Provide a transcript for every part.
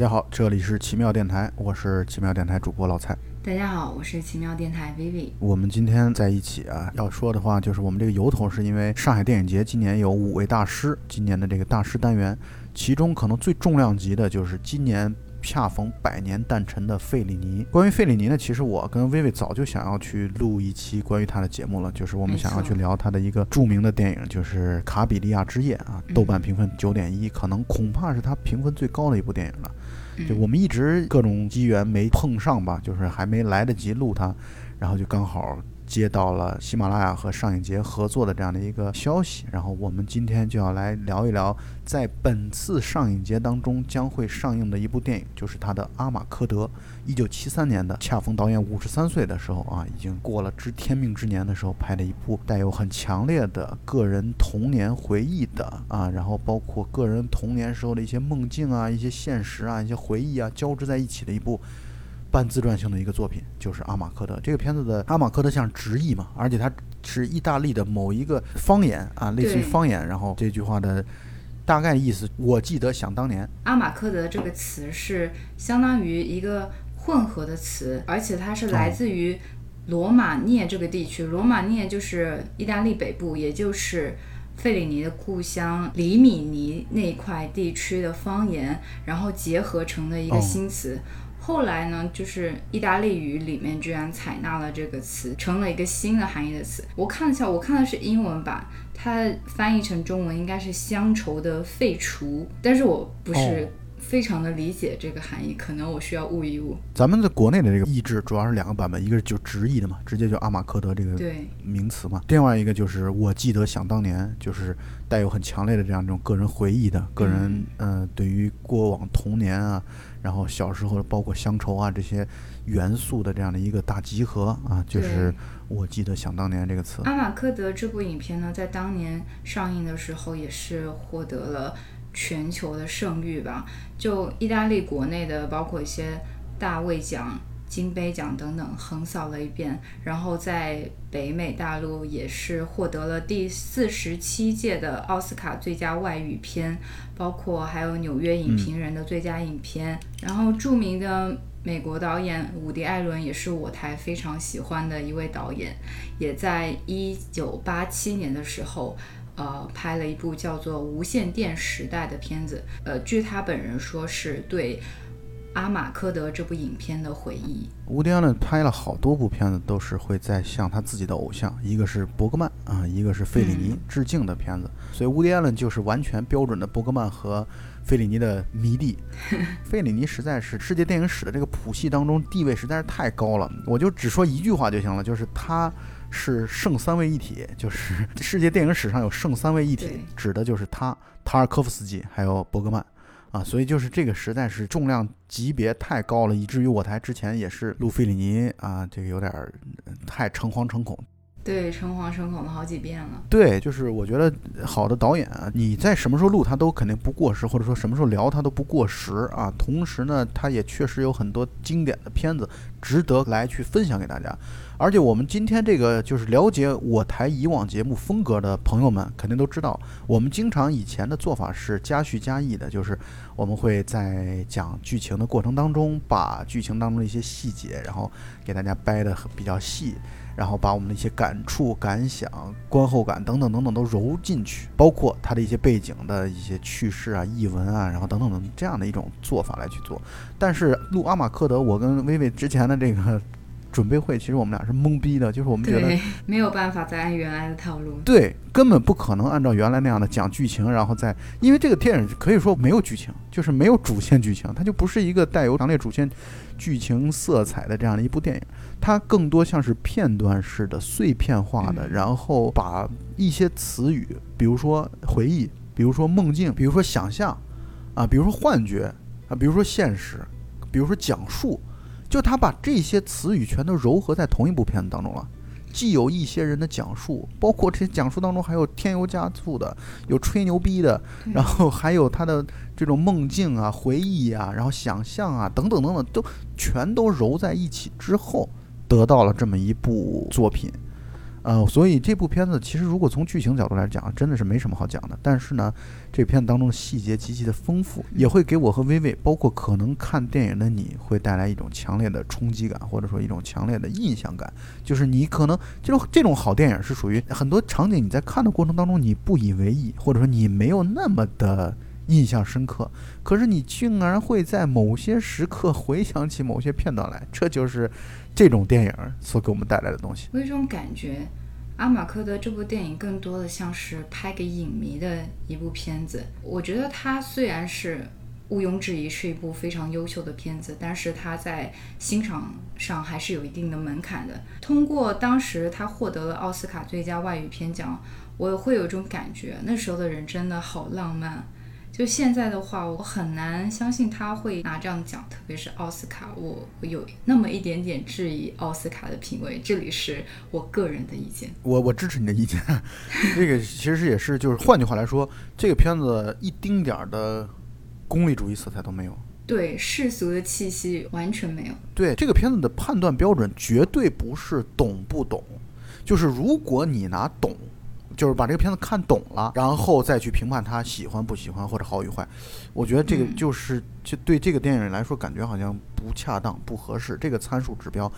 家好，这里是奇妙电台，我是奇妙电台主播老蔡。大家好，我是奇妙电台 Vivi。我们今天在一起啊，要说的话就是我们这个由头是因为上海电影节今年有五位大师，今年的这个大师单元，其中可能最重量级的就是今年。恰逢百年诞辰的费里尼。关于费里尼呢，其实我跟薇薇早就想要去录一期关于他的节目了，就是我们想要去聊他的一个著名的电影，就是《卡比利亚之夜》啊，豆瓣评分九点一，可能恐怕是他评分最高的一部电影了。就我们一直各种机缘没碰上吧，就是还没来得及录它，然后就刚好。接到了喜马拉雅和上影节合作的这样的一个消息，然后我们今天就要来聊一聊，在本次上影节当中将会上映的一部电影，就是他的《阿马科德》，一九七三年的，恰逢导演五十三岁的时候啊，已经过了知天命之年的时候拍的一部带有很强烈的个人童年回忆的啊，然后包括个人童年时候的一些梦境啊、一些现实啊、一些回忆啊交织在一起的一部。半自传性的一个作品，就是《阿马科德》这个片子的阿马科德像直译嘛，而且它是意大利的某一个方言啊，类似于方言。然后这句话的大概意思，我记得想当年，阿马科德这个词是相当于一个混合的词，而且它是来自于罗马涅这个地区。罗马涅就是意大利北部，也就是费里尼的故乡里米尼那一块地区的方言，然后结合成的一个新词。后来呢，就是意大利语里面居然采纳了这个词，成了一个新的含义的词。我看一下，我看的是英文版，它翻译成中文应该是乡愁的废除，但是我不是非常的理解这个含义，可能我需要悟一悟。咱们在国内的这个译制主要是两个版本，一个是就直译的嘛，直接就阿马科德这个名词嘛，另外一个就是我记得想当年，就是带有很强烈的这样一种个人回忆的个人，呃，对于过往童年啊。然后小时候包括乡愁啊这些元素的这样的一个大集合啊，就是我记得想当年这个词。阿马科德这部影片呢，在当年上映的时候也是获得了全球的盛誉吧。就意大利国内的，包括一些大卫奖。金杯奖等等横扫了一遍，然后在北美大陆也是获得了第四十七届的奥斯卡最佳外语片，包括还有纽约影评人的最佳影片。然后著名的美国导演伍迪·艾伦也是我台非常喜欢的一位导演，也在一九八七年的时候，呃，拍了一部叫做《无线电时代》的片子。呃，据他本人说是对。阿马科德这部影片的回忆，乌迪安呢拍了好多部片子，都是会在向他自己的偶像，一个是伯格曼啊，一个是费里尼致敬的片子。所以乌迪安呢就是完全标准的伯格曼和费里尼的迷弟。费里尼实在是世界电影史的这个谱系当中地位实在是太高了，我就只说一句话就行了，就是他是圣三位一体，就是 世界电影史上有圣三位一体，指的就是他、塔尔科夫斯基还有伯格曼。啊，所以就是这个实在是重量级别太高了，以至于我台之前也是路费里尼啊，这个有点太诚惶诚恐。对，诚惶诚恐了好几遍了。对，就是我觉得好的导演啊，你在什么时候录他都肯定不过时，或者说什么时候聊他都不过时啊。同时呢，他也确实有很多经典的片子值得来去分享给大家。而且我们今天这个就是了解我台以往节目风格的朋友们，肯定都知道，我们经常以前的做法是加叙加议的，就是我们会在讲剧情的过程当中，把剧情当中的一些细节，然后给大家掰得比较细，然后把我们的一些感触、感想、观后感等等等等都揉进去，包括它的一些背景的一些趣事啊、译文啊，然后等等等这样的一种做法来去做。但是录阿马克德，我跟薇薇之前的这个。准备会其实我们俩是懵逼的，就是我们觉得 没有办法再按原来的套路，对，根本不可能按照原来那样的讲剧情，然后再因为这个电影可以说没有剧情，就是没有主线剧情，它就不是一个带有强烈主线剧情色彩的这样的一部电影，它更多像是片段式的碎片化的，然后把一些词语，比如说回忆，比如说梦境，比如说想象，啊，比如说幻觉，啊，比如说现实，比如说讲述。就他把这些词语全都糅合在同一部片子当中了，既有一些人的讲述，包括这些讲述当中还有添油加醋的，有吹牛逼的，然后还有他的这种梦境啊、回忆啊、然后想象啊等等等等，都全都揉在一起之后，得到了这么一部作品。呃，所以这部片子其实如果从剧情角度来讲，真的是没什么好讲的。但是呢，这片当中的细节极其的丰富，也会给我和薇薇，包括可能看电影的你会带来一种强烈的冲击感，或者说一种强烈的印象感。就是你可能这种这种好电影是属于很多场景你在看的过程当中你不以为意，或者说你没有那么的印象深刻，可是你竟然会在某些时刻回想起某些片段来，这就是这种电影所给我们带来的东西。我有一种感觉，阿马科德这部电影更多的像是拍给影迷的一部片子。我觉得它虽然是毋庸置疑是一部非常优秀的片子，但是它在欣赏上还是有一定的门槛的。通过当时他获得了奥斯卡最佳外语片奖，我会有一种感觉，那时候的人真的好浪漫。就现在的话，我很难相信他会拿这样奖，特别是奥斯卡，我我有那么一点点质疑奥斯卡的品味。这里是我个人的意见。我我支持你的意见，这个其实也是就是换句话来说，这个片子一丁点儿的功利主义色彩都没有。对世俗的气息完全没有。对这个片子的判断标准绝对不是懂不懂，就是如果你拿懂，就是把这个片子看懂了，然后再去评判他喜欢不喜欢或者好与坏，我觉得这个嗯。就是就对这个电影来说感觉好像不恰当、不合适，这个参数指标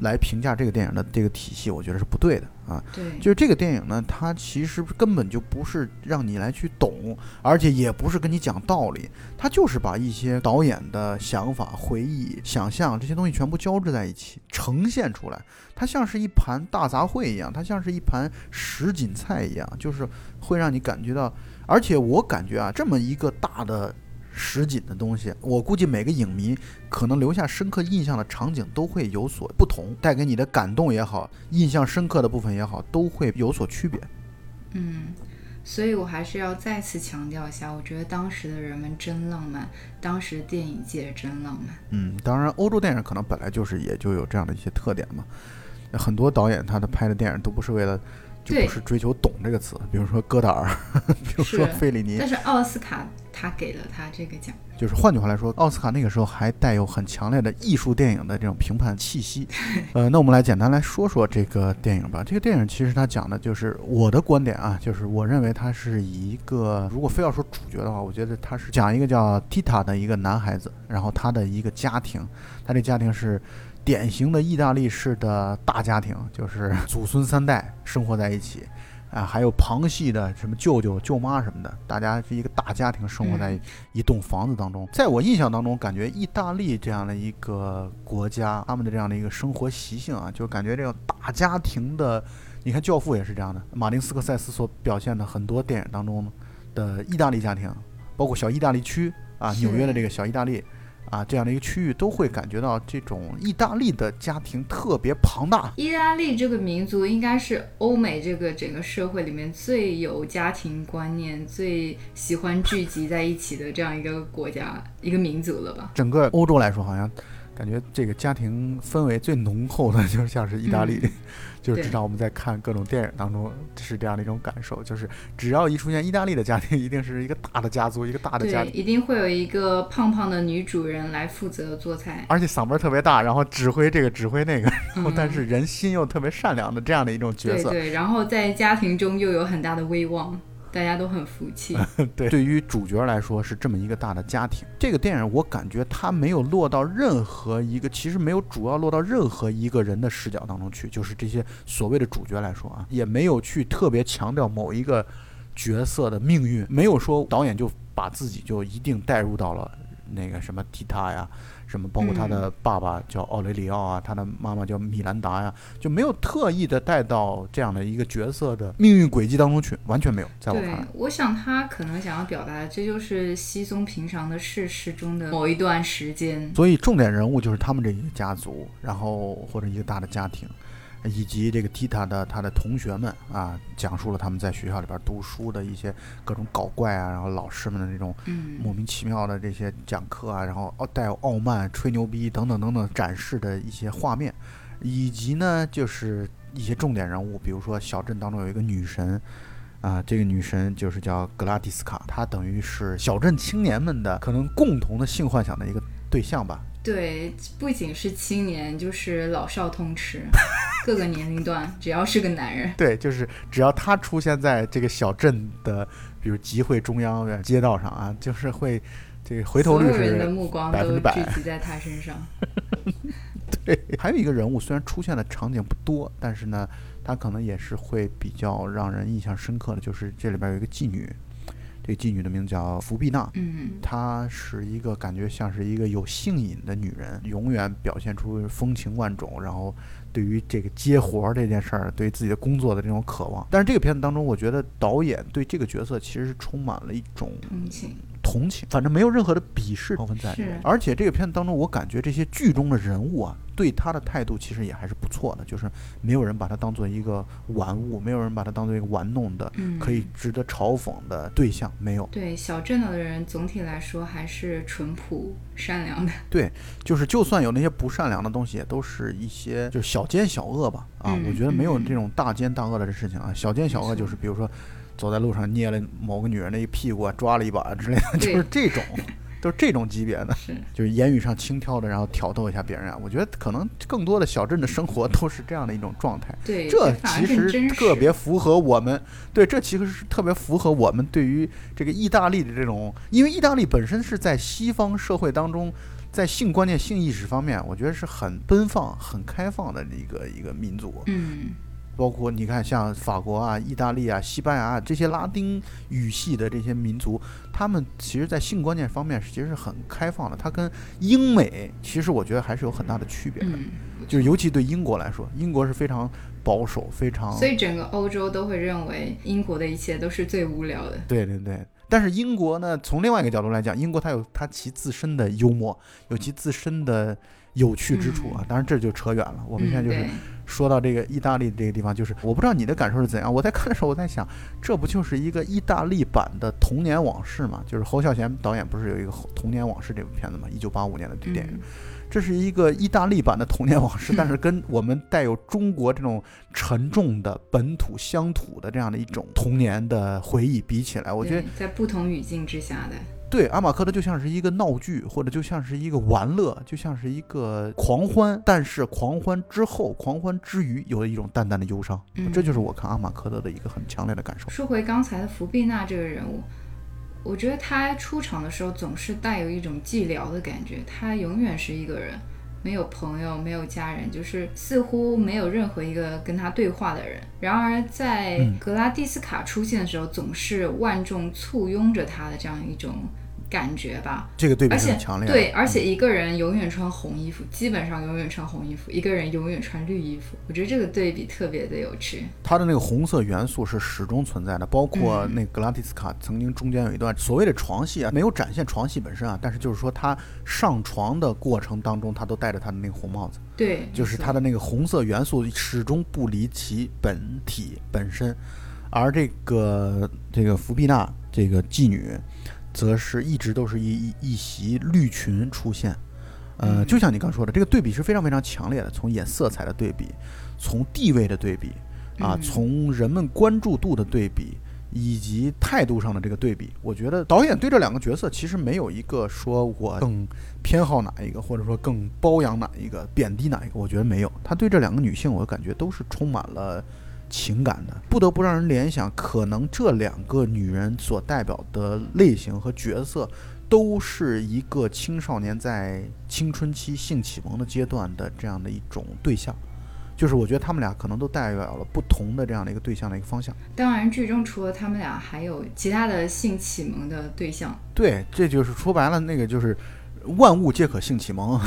来评价这个电影的这个体系，我觉得是不对的啊。对，就是这个电影呢，它其实根本就不是让你来去懂，而且也不是跟你讲道理，它就是把一些导演的想法、回忆、想象这些东西全部交织在一起，呈现出来。它像是一盘大杂烩一样，它像是一盘什锦菜一样，就是会让你感觉到。而且我感觉啊，这么一个大的什锦的东西，我估计每个影迷可能留下深刻印象的场景都会有所不同，带给你的感动也好，印象深刻的部分也好，都会有所区别。嗯，所以我还是要再次强调一下，我觉得当时的人们真浪漫，当时电影界真浪漫。嗯，当然，欧洲电影可能本来就是也就有这样的一些特点嘛。很多导演他的拍的电影都不是为了，就不是追求“懂”这个词，比如说戈达尔，比如说费里尼但，是奥斯卡他给了他这个奖。就是换句话来说，奥斯卡那个时候还带有很强烈的艺术电影的这种评判气息。呃，那我们来简单来说说这个电影吧。这个电影其实它讲的就是我的观点啊，就是我认为它是以一个，如果非要说主角的话，我觉得它是讲一个叫 Tita 的一个男孩子，然后他的一个家庭，他这家庭是。典型的意大利式的大家庭，就是祖孙三代生活在一起，啊，还有旁系的什么舅舅、舅妈什么的，大家是一个大家庭生活在一栋房子当中。在我印象当中，感觉意大利这样的一个国家，他们的这样的一个生活习性啊，就感觉这种大家庭的，你看《教父》也是这样的，马丁斯科塞斯所表现的很多电影当中的意大利家庭，包括小意大利区啊，纽约的这个小意大利。啊，这样的一个区域都会感觉到这种意大利的家庭特别庞大，意大利这个民族应该是欧美这个整个社会里面最有家庭观念、最喜欢聚集在一起的这样一个国家、一个民族了吧？整个欧洲来说，好像感觉这个家庭氛围最浓厚的，就像是意大利，嗯。就是至少我们在看各种电影当中是这样的一种感受，就是只要一出现意大利的家庭，一定是一个大的家族，一个大的家，庭，一定会有一个胖胖的女主人来负责做菜。而且嗓门特别大，然后指挥这个指挥那个，然后嗯。但是人心又特别善良的这样的一种角色。对对，然后在家庭中又有很大的威望，大家都很服气。对，对于主角来说是这么一个大的家庭。这个电影我感觉它没有落到任何一个，其实没有主要落到任何一个人的视角当中去，就是这些所谓的主角来说啊，也没有去特别强调某一个角色的命运，没有说导演就把自己就一定带入到了那个什么蒂塔呀。什么，包括他的爸爸叫奥雷里奥啊，他的妈妈叫米兰达呀，就没有特意的带到这样的一个角色的命运轨迹当中去，完全没有，在我看对来。，我想他可能想要表达的，这就是稀松平常的世事中的某一段时间。所以重点人物就是他们这一个家族，然后或者一个大的家庭，以及这个 Tita 的他的同学们啊，讲述了他们在学校里边读书的一些各种搞怪啊，然后老师们的那种嗯，莫名其妙的这些讲课啊，然后哦带有傲慢、吹牛逼等等等等展示的一些画面，以及呢就是一些重点人物，比如说小镇当中有一个女神。啊，这个女神就是叫格拉迪斯卡，她等于是小镇青年们的可能共同的性幻想的一个对象吧。对，不仅是青年，就是老少通吃。各个年龄段，只要是个男人，对，就是只要他出现在这个小镇的，比如集会中央的街道上啊，就是会这个回头率是目光百分之百都聚集在他身上。对。还有一个人物，虽然出现的场景不多，但是呢，他可能也是会比较让人印象深刻的，就是这里边有一个妓女，这个妓女的名字叫福碧娜。嗯她是一个感觉像是一个有性瘾的女人，永远表现出风情万种，然后对于这个接活儿这件事儿，对自己的工作的这种渴望。但是这个片子当中，我觉得导演对这个角色其实是充满了一种同情，同情，反正没有任何的鄙视成分在里面。而且这个片子当中，我感觉这些剧中的人物啊，对他的态度其实也还是不错的，就是没有人把他当做一个玩物，没有人把他当做一个玩弄的、嗯，可以值得嘲讽的对象，没有。对小镇的人总体来说还是淳朴善良的。对就是就算有那些不善良的东西，也都是一些就是小奸小恶吧。啊，嗯我觉得没有嗯这种大奸大恶的事情啊。小奸小恶就是比如说走在路上捏了某个女人的一屁股啊，抓了一把啊之类的，就是这种，都是这种级别的。是，就是言语上轻佻的，然后挑逗一下别人啊。我觉得可能更多的小镇的生活都是这样的一种状态。对，这其实特别符合我们对，这其实是特别符合我们对于这个意大利的这种，因为意大利本身是在西方社会当中，在性观念、性意识方面，我觉得是很奔放、很开放的一个一个民族。嗯，包括你看，像法国啊、意大利啊、西班牙啊这些拉丁语系的这些民族，他们其实在性观念方面其实是很开放的。它跟英美其实我觉得还是有很大的区别的。嗯，就是尤其对英国来说，英国是非常保守、非常所以整个欧洲都会认为英国的一切都是最无聊的。对对对。但是英国呢，从另外一个角度来讲，英国它有它其自身的幽默，有其自身的有趣之处啊。当然这就扯远了。我们现在就是嗯、说到这个意大利这个地方，就是我不知道你的感受是怎样。我在看的时候，我在想，这不就是一个意大利版的《童年往事》吗？就是侯孝贤导演不是有一个《童年往事》这部片子吗？一九八五年的对电影。这是一个意大利版的童年往事，但是跟我们带有中国这种沉重的本土乡土的这样的一种童年的回忆比起来，我觉得在不同语境之下的，对阿马科德就像是一个闹剧，或者就像是一个玩乐，就像是一个狂欢，但是狂欢之后，狂欢之余有了一种淡淡的忧伤，嗯这就是我看阿马科德的一个很强烈的感受。说回刚才的福碧娜这个人物，我觉得他出场的时候总是带有一种寂寥的感觉，他永远是一个人，没有朋友，没有家人，就是似乎没有任何一个跟他对话的人。然而在嗯格拉蒂斯卡出现的时候，总是万众簇拥着他的这样一种感觉吧。这个对比很强烈。对，而且一个人永远穿红衣服，基本上永远穿红衣服；一个人永远穿绿衣服。我觉得这个对比特别的有趣。它的那个红色元素是始终存在的，包括嗯那格拉蒂斯卡曾经中间有一段所谓的床戏啊，没有展现床戏本身啊，但是就是说他上床的过程当中，他都戴着他的那个红帽子，对，就是没错它的那个红色元素始终不离其本体本身，而这个这个福碧娜这个妓女，则是一直都是一一一袭绿裙出现。呃，嗯就像你刚说的，这个对比是非常非常强烈的，从演色彩的对比，从地位的对比，啊，嗯从人们关注度的对比，以及态度上的这个对比，我觉得导演对这两个角色其实没有一个说我更偏好哪一个，或者说更包养哪一个，贬低哪一个，我觉得没有。他对这两个女性，我感觉都是充满了情感的，不得不让人联想，可能这两个女人所代表的类型和角色。都是一个青少年在青春期性启蒙的阶段的这样的一种对象，就是我觉得他们俩可能都代表了不同的这样的一个对象的一个方向。当然，剧中除了他们俩，还有其他的性启蒙的对象。对，这就是说白了，那个就是万物皆可性启蒙。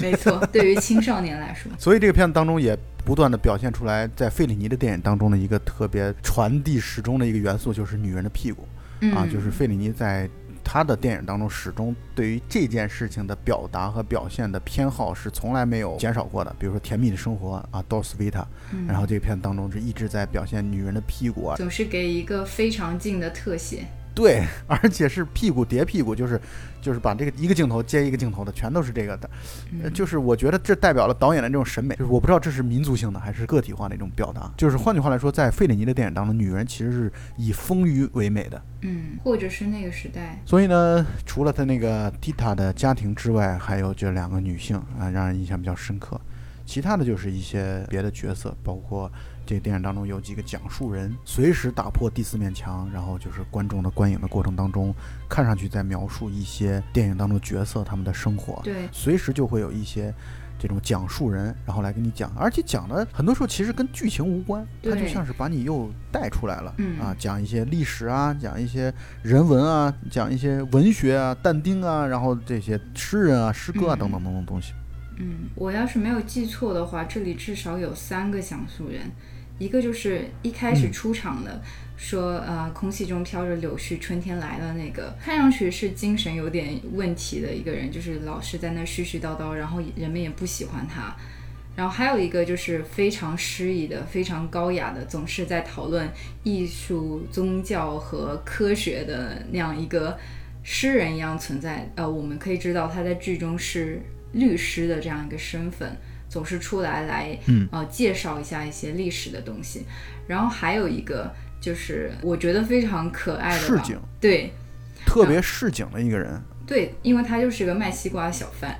没错，对于青少年来说，所以这个片子当中也不断的表现出来，在费里尼的电影当中的一个特别传递始终的一个元素，就是女人的屁股嗯，啊，就是费里尼在。他的电影当中始终对于这件事情的表达和表现的偏好是从来没有减少过的。比如说《甜蜜的生活》啊，《Dos Vita》，嗯然后这个片子当中是一直在表现女人的屁股啊，总是给一个非常近的特写。对，而且是屁股叠屁股，就是就是把这个一个镜头接一个镜头的，全都是这个的。就是我觉得这代表了导演的这种审美，就是我不知道这是民族性的还是个体化的一种表达。就是换句话来说，在费里尼的电影当中，女人其实是以丰腴为美的。嗯，或者是那个时代，所以呢，除了他那个蒂塔的家庭之外，还有这两个女性啊，让人印象比较深刻。其他的就是一些别的角色，包括这个电影当中有几个讲述人，随时打破第四面墙，然后就是观众的观影的过程当中，看上去在描述一些电影当中角色他们的生活，对，随时就会有一些。这种讲述人，然后来跟你讲，而且讲的很多时候其实跟剧情无关，它就像是把你又带出来了，嗯啊，讲一些历史啊，讲一些人文啊，讲一些文学啊，但丁啊，然后这些诗人啊、诗歌啊嗯等等等等东西。嗯，我要是没有记错的话，这里至少有三个讲述人，一个就是一开始嗯出场的，说呃空气中飘着柳絮，春天来了那个，看上去是精神有点问题的一个人，就是老是在那絮絮叨叨，然后人们也不喜欢他。然后还有一个就是非常诗意的、非常高雅的，总是在讨论艺术、宗教和科学的那样一个诗人一样存在。呃，我们可以知道他在剧中是律师的这样一个身份，总是出来来嗯。呃介绍一下一些历史的东西。然后还有一个就是我觉得非常可爱的吧市井，对。特别市井的一个人，对，因为他就是个卖西瓜的小贩，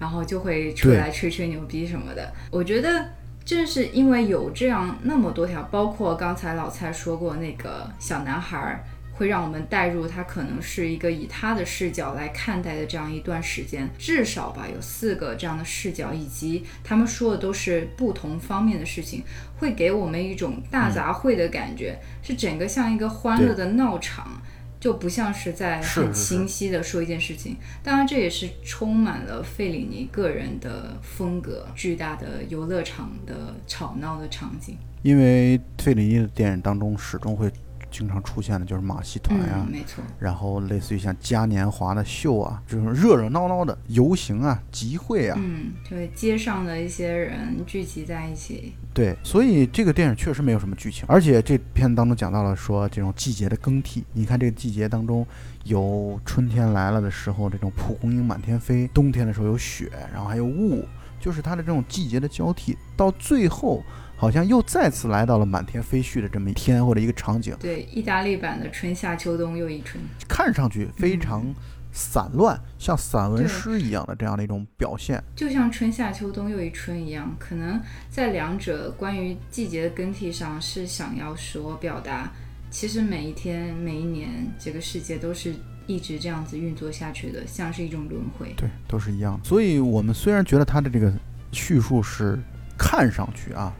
然后就会出来吹吹牛逼什么的。我觉得正是因为有这样那么多条，包括刚才老蔡说过那个小男孩儿，会让我们带入他可能是一个以他的视角来看待的这样一段时间，至少吧有四个这样的视角，以及他们说的都是不同方面的事情，会给我们一种大杂烩的感觉，是整个像一个欢乐的闹场。就不像是在很清晰的说一件事情，当然这也是充满了费里尼个人的风格，巨大的游乐场的吵闹的场景。因为费里尼的电影当中始终会经常出现的就是马戏团呀、嗯，没错，然后类似于像嘉年华的秀啊，这种热热闹闹的游行啊、集会啊，嗯，就是街上的一些人聚集在一起，对，所以这个电影确实没有什么剧情，而且这片子当中讲到了说这种季节的更替。你看这个季节当中，有春天来了的时候，这种蒲公英满天飞；冬天的时候有雪，然后还有雾，就是它的这种季节的交替。到最后，好像又再次来到了满天飞絮的这么一天或者一个场景，对，意大利版的春夏秋冬又一春，看上去非常散乱，像散文诗一样的这样的一种表现。就像春夏秋冬又一春一样，可能在两者关于季节的更替上是想要说表达，其实每一天每一年这个世界都是一直这样子运作下去的，像是一种轮回。对，都是一样的。所以我们虽然觉得它的这个叙述是看上去啊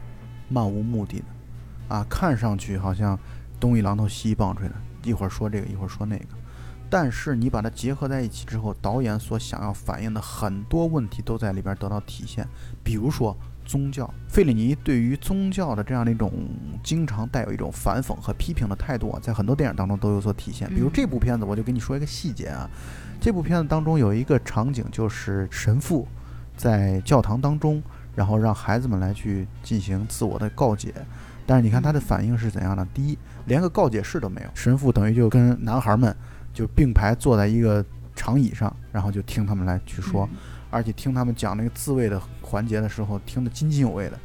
漫无目的的，啊看上去好像东一榔头西一棒槌的，一会儿说这个一会儿说那个，但是你把它结合在一起之后，导演所想要反映的很多问题都在里边得到体现，比如说。宗教，费里尼对于宗教的这样的一种经常带有一种反讽和批评的态度啊，在很多电影当中都有所体现。比如嗯这部片子，我就给你说一个细节啊，这部片子当中有一个场景，就是神父在教堂当中，然后让孩子们来去进行自我的告解。但是你看他的反应是怎样的？第一，连个告解室都没有，神父等于就跟男孩们就并排坐在一个长椅上，然后就听他们来去说，嗯而且听他们讲那个自慰的环节的时候，听得津津有味的。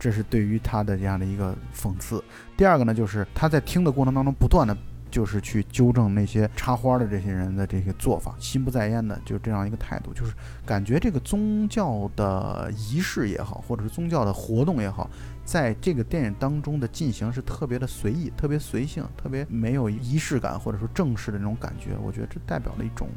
这是对于他的这样的一个讽刺。第二个呢，就是他在听的过程当中，不断的就是去纠正那些插花的这些人的这些做法，心不在焉的，就这样一个态度，就是感觉这个宗教的仪式也好，或者是宗教的活动也好，在这个电影当中的进行是特别的随意、特别随性、特别没有仪式感或者说正式的那种感觉。我觉得这代表了一种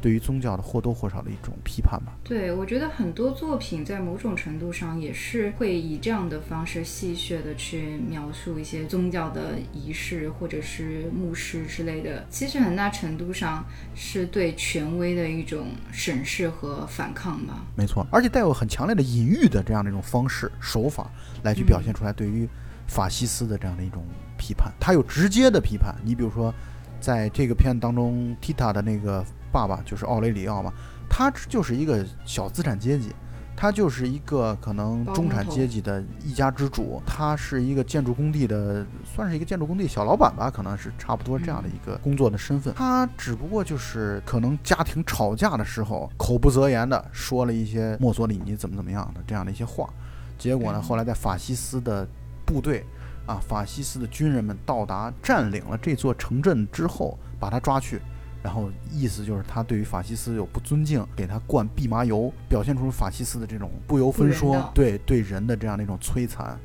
对于宗教的或多或少的一种批判吧。对，我觉得很多作品在某种程度上也是会以这样的方式戏谑的去描述一些宗教的仪式或者是牧师之类的。其实很大程度上是对权威的一种审视和反抗吧。没错，而且带有很强烈的隐喻的这样的一种方式手法来去表现出来对于法西斯的这样的一种批判。他有直接的批判，你比如说，在这个片当中，提塔的那个爸爸就是奥雷里奥嘛，他就是一个小资产阶级。他就是一个可能中产阶级的一家之主，他是一个建筑工地的，算是一个建筑工地小老板吧，可能是差不多这样的一个工作的身份。他只不过就是可能家庭吵架的时候口不择言的说了一些墨索里尼怎么怎么样的这样的一些话，结果呢，嗯后来在法西斯的部队啊，法西斯的军人们到达占领了这座城镇之后，把他抓去。然后意思就是他对于法西斯有不尊敬，给他灌蓖麻油，表现出法西斯的这种不由分说，对对人的这样的一种摧残。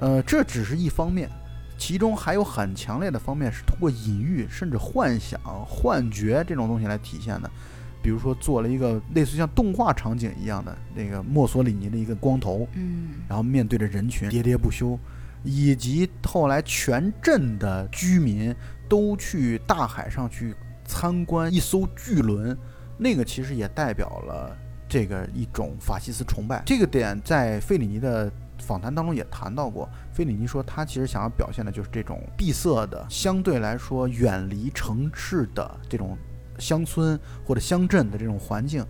呃，这只是一方面，其中还有很强烈的方面是通过隐喻甚至幻想、幻觉这种东西来体现的。比如说做了一个类似像动画场景一样的那个墨索里尼的一个光头，嗯，然后面对着人群喋喋不休，以及后来全镇的居民都去大海上去参观一艘巨轮，那个其实也代表了这个一种法西斯崇拜。这个点在费里尼的访谈当中也谈到过。费里尼说他其实想要表现的就是这种闭塞的、相对来说远离城市的这种。乡村或者乡镇的这种环境，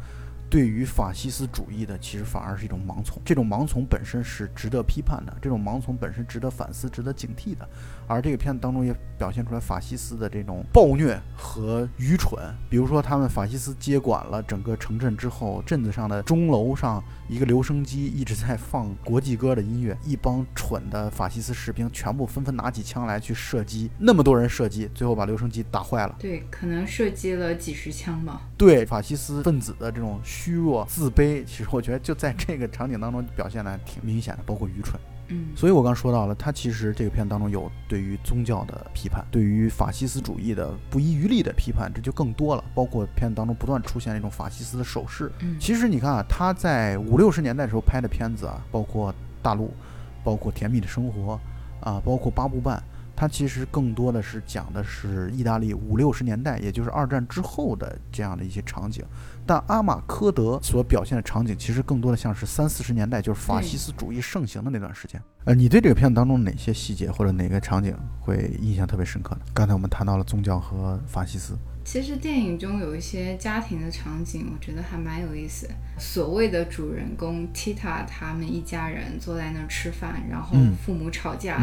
对于法西斯主义的，其实反而是一种盲从。这种盲从本身是值得批判的，这种盲从本身值得反思、值得警惕的。而这个片子当中也表现出来法西斯的这种暴虐和愚蠢。比如说，他们法西斯接管了整个城镇之后，镇子上的钟楼上一个留声机一直在放国际歌的音乐，一帮蠢的法西斯士兵全部纷纷拿起枪来去射击，那么多人射击，最后把留声机打坏了。对，可能射击了几十枪吧。对法西斯分子的这种虚弱、自卑，其实我觉得就在这个场景当中表现的挺明显的，包括愚蠢。嗯，所以我刚说到了，他其实这个片当中有对于宗教的批判，对于法西斯主义的不遗余力的批判，这就更多了。包括片子当中不断出现那种法西斯的手势。嗯，其实你看啊，他在五六十年代时候拍的片子啊，包括大陆，包括甜蜜的生活啊，包括八部半。它其实更多的是讲的是意大利五六十年代，也就是二战之后的这样的一些场景。但阿马科德所表现的场景，其实更多的像是三四十年代，就是法西斯主义盛行的那段时间。呃，你对这个片子当中哪些细节或者哪个场景会印象特别深刻呢？刚才我们谈到了宗教和法西斯。其实电影中有一些家庭的场景，我觉得还蛮有意思。所谓的主人公 Tita 他们一家人坐在那儿吃饭，然后父母吵架。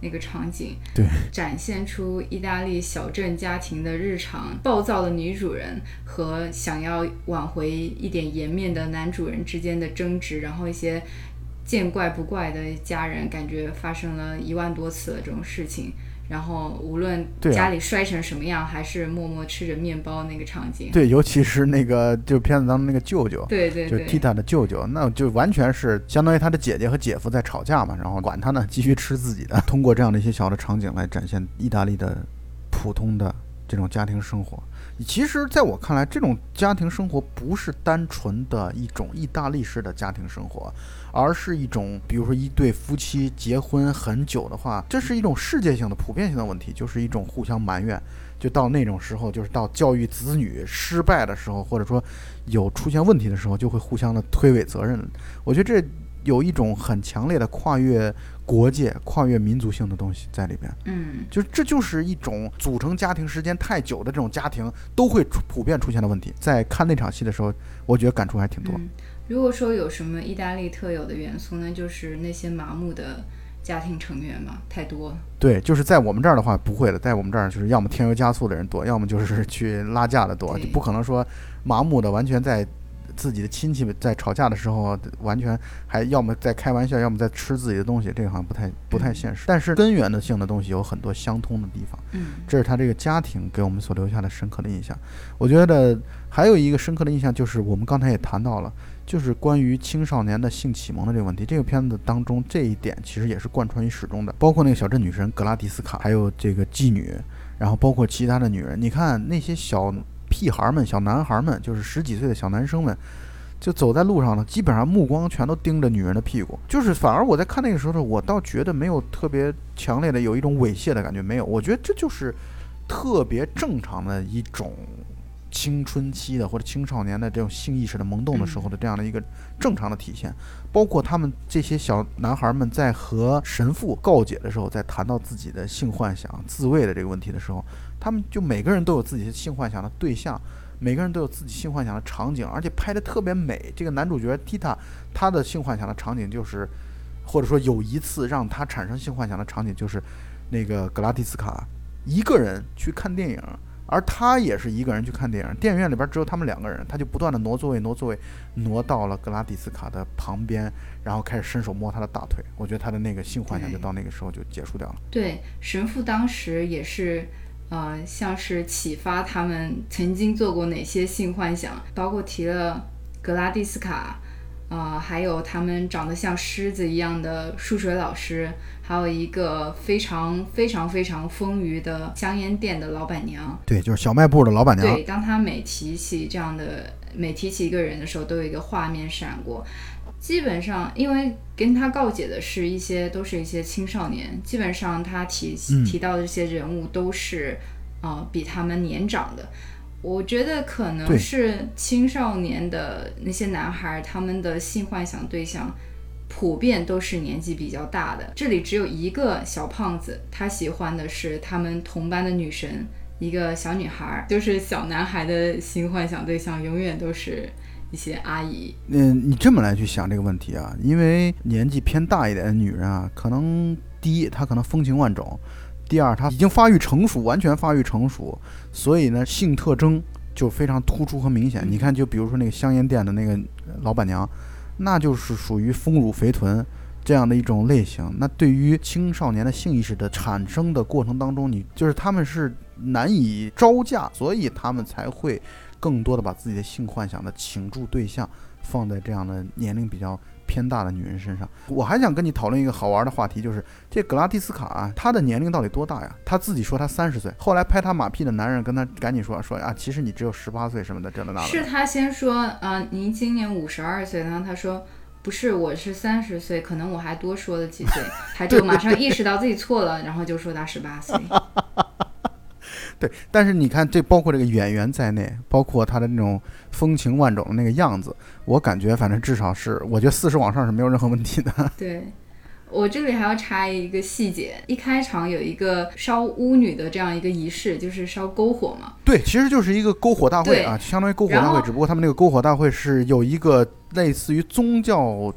那个场景，对，展现出意大利小镇家庭的日常，暴躁的女主人和想要挽回一点颜面的男主人之间的争执，然后一些见怪不怪的家人，感觉发生了一万多次的这种事情。然后无论家里摔成什么样，还是默默吃着面包那个场景。对，尤其是那个就片子当中那个舅舅，对对，就 Tita 的舅舅，那就完全是相当于他的姐姐和姐夫在吵架嘛，然后管他呢，继续吃自己的。通过这样的一些小的场景来展现意大利的普通的这种家庭生活。其实，在我看来，这种家庭生活不是单纯的一种意大利式的家庭生活，而是一种，比如说一对夫妻结婚很久的话，这是一种世界性的、普遍性的问题，就是一种互相埋怨。就到那种时候，就是到教育子女失败的时候，或者说有出现问题的时候，就会互相的推诿责任。我觉得这有一种很强烈的跨越。国界跨越民族性的东西在里边，嗯，就这就是一种组成家庭时间太久的这种家庭都会普遍出现的问题。在看那场戏的时候，我觉得感触还挺多。如果说有什么意大利特有的元素呢，就是那些麻木的家庭成员嘛，太多。对，就是在我们这儿的话不会的，在我们这儿就是要么添油加醋的人多，要么就是去拉架的多，就不可能说麻木的完全在。自己的亲戚在吵架的时候，完全还要么在开玩笑，要么在吃自己的东西，这个好像不太不太现实。但是根源的性的东西有很多相通的地方，嗯，这是他这个家庭给我们所留下的深刻的印象。我觉得还有一个深刻的印象就是我们刚才也谈到了，就是关于青少年的性启蒙的这个问题。这个片子当中这一点其实也是贯穿于始终的，包括那个小镇女神格拉迪斯卡，还有这个妓女，然后包括其他的女人。你看那些小。屁孩们、小男孩们，就是十几岁的小男生们，就走在路上呢，基本上目光全都盯着女人的屁股。就是反而我在看那个时候，我倒觉得没有特别强烈的有一种猥亵的感觉，没有。我觉得这就是特别正常的一种青春期的或者青少年的这种性意识的萌动的时候的这样的一个正常的体现。包括他们这些小男孩们在和神父告解的时候，在谈到自己的性幻想、自慰的这个问题的时候。他们就每个人都有自己的性幻想的对象，每个人都有自己性幻想的场景，而且拍的特别美。这个男主角 Tita，他的性幻想的场景就是，或者说有一次让他产生性幻想的场景就是，那个格拉蒂斯卡一个人去看电影，而他也是一个人去看电影。电影院里边只有他们两个人，他就不断的挪座位，挪座位，挪到了格拉蒂斯卡的旁边，然后开始伸手摸他的大腿。我觉得他的那个性幻想就到那个时候就结束掉了。对，神父当时也是。呃，像是启发他们曾经做过哪些性幻想，包括提了格拉蒂斯卡，呃，还有他们长得像狮子一样的数学老师，还有一个非常非常非常丰腴的香烟店的老板娘。对，就是小卖部的老板娘。对，当他每提起这样的，每提起一个人的时候，都有一个画面闪过。基本上，因为跟他告解的是一些，都是一些青少年。基本上，他提提到的这些人物都是，呃，比他们年长的。我觉得可能是青少年的那些男孩，他们的性幻想对象普遍都是年纪比较大的。这里只有一个小胖子，他喜欢的是他们同班的女神，一个小女孩。就是小男孩的性幻想对象永远都是。一些阿姨，嗯，你这么来去想这个问题啊，因为年纪偏大一点的女人啊，可能第一她可能风情万种，第二他已经发育成熟，完全发育成熟，所以呢性特征就非常突出和明显。你看，就比如说那个香烟店的那个老板娘，那就是属于丰乳肥臀这样的一种类型。那对于青少年的性意识的产生的过程当中，你就是他们是难以招架，所以他们才会。更多的把自己的性幻想的倾注对象放在这样的年龄比较偏大的女人身上。我还想跟你讨论一个好玩的话题，就是这格拉蒂斯卡啊，她的年龄到底多大呀？她自己说她三十岁，后来拍她马屁的男人跟她赶紧说说啊，其实你只有十八岁什么的，这的那的。是他先说啊，您今年五十二岁，然后他说不是，我是三十岁，可能我还多说了几岁，他就马上意识到自己错了，然后就说他十八岁。对，但是你看，这包括这个演员在内，包括他的那种风情万种的那个样子，我感觉反正至少是，我觉得四十往上是没有任何问题的。对，我这里还要插一个细节，一开场有一个烧巫女的这样一个仪式，就是烧篝火嘛。对，其实就是一个篝火大会啊，相当于篝火大会，只不过他们那个篝火大会是有一个类似于宗教。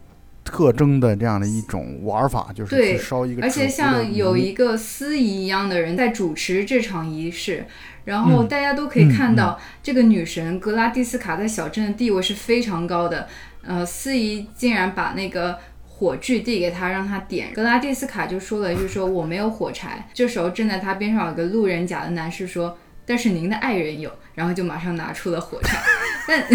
特征的这样的一种玩法，就是去烧一个，而且像有一个司仪一样的人在主持这场仪式，然后大家都可以看到这个女神格拉蒂斯卡在小镇的地位是非常高的。呃，司仪竟然把那个火炬递给他，让他点。格拉蒂斯卡就说了，就是说我没有火柴。这时候站在他边上有个路人甲的男士说。但是您的爱人有，然后就马上拿出了火柴。但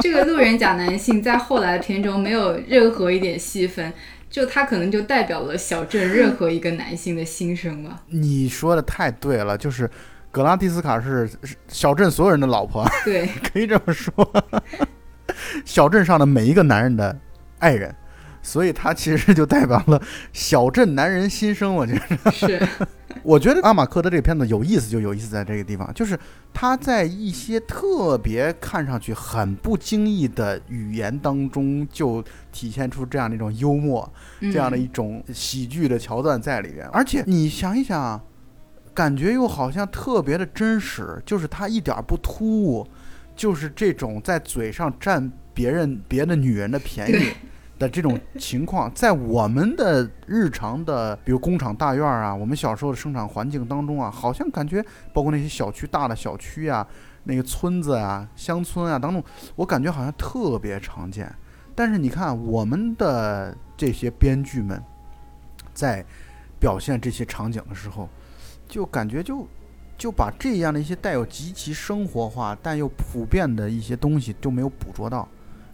这个路人甲男性在后来的片中没有任何一点戏份，就他可能就代表了小镇任何一个男性的心声吧。你说的太对了，就是格拉蒂斯卡是小镇所有人的老婆，对，可以这么说，小镇上的每一个男人的爱人，所以他其实就代表了小镇男人心声。我觉得是。我觉得阿马克的这个片子有意思，就有意思在这个地方，就是他在一些特别看上去很不经意的语言当中，就体现出这样的一种幽默，这样的一种喜剧的桥段在里边。而且你想一想，感觉又好像特别的真实，就是他一点不突兀，就是这种在嘴上占别人别的女人的便宜。的这种情况，在我们的日常的，比如工厂大院啊，我们小时候的生产环境当中啊，好像感觉，包括那些小区大的小区啊，那个村子啊、乡村啊当中，我感觉好像特别常见。但是你看，我们的这些编剧们，在表现这些场景的时候，就感觉就就把这样的一些带有极其生活化但又普遍的一些东西就没有捕捉到。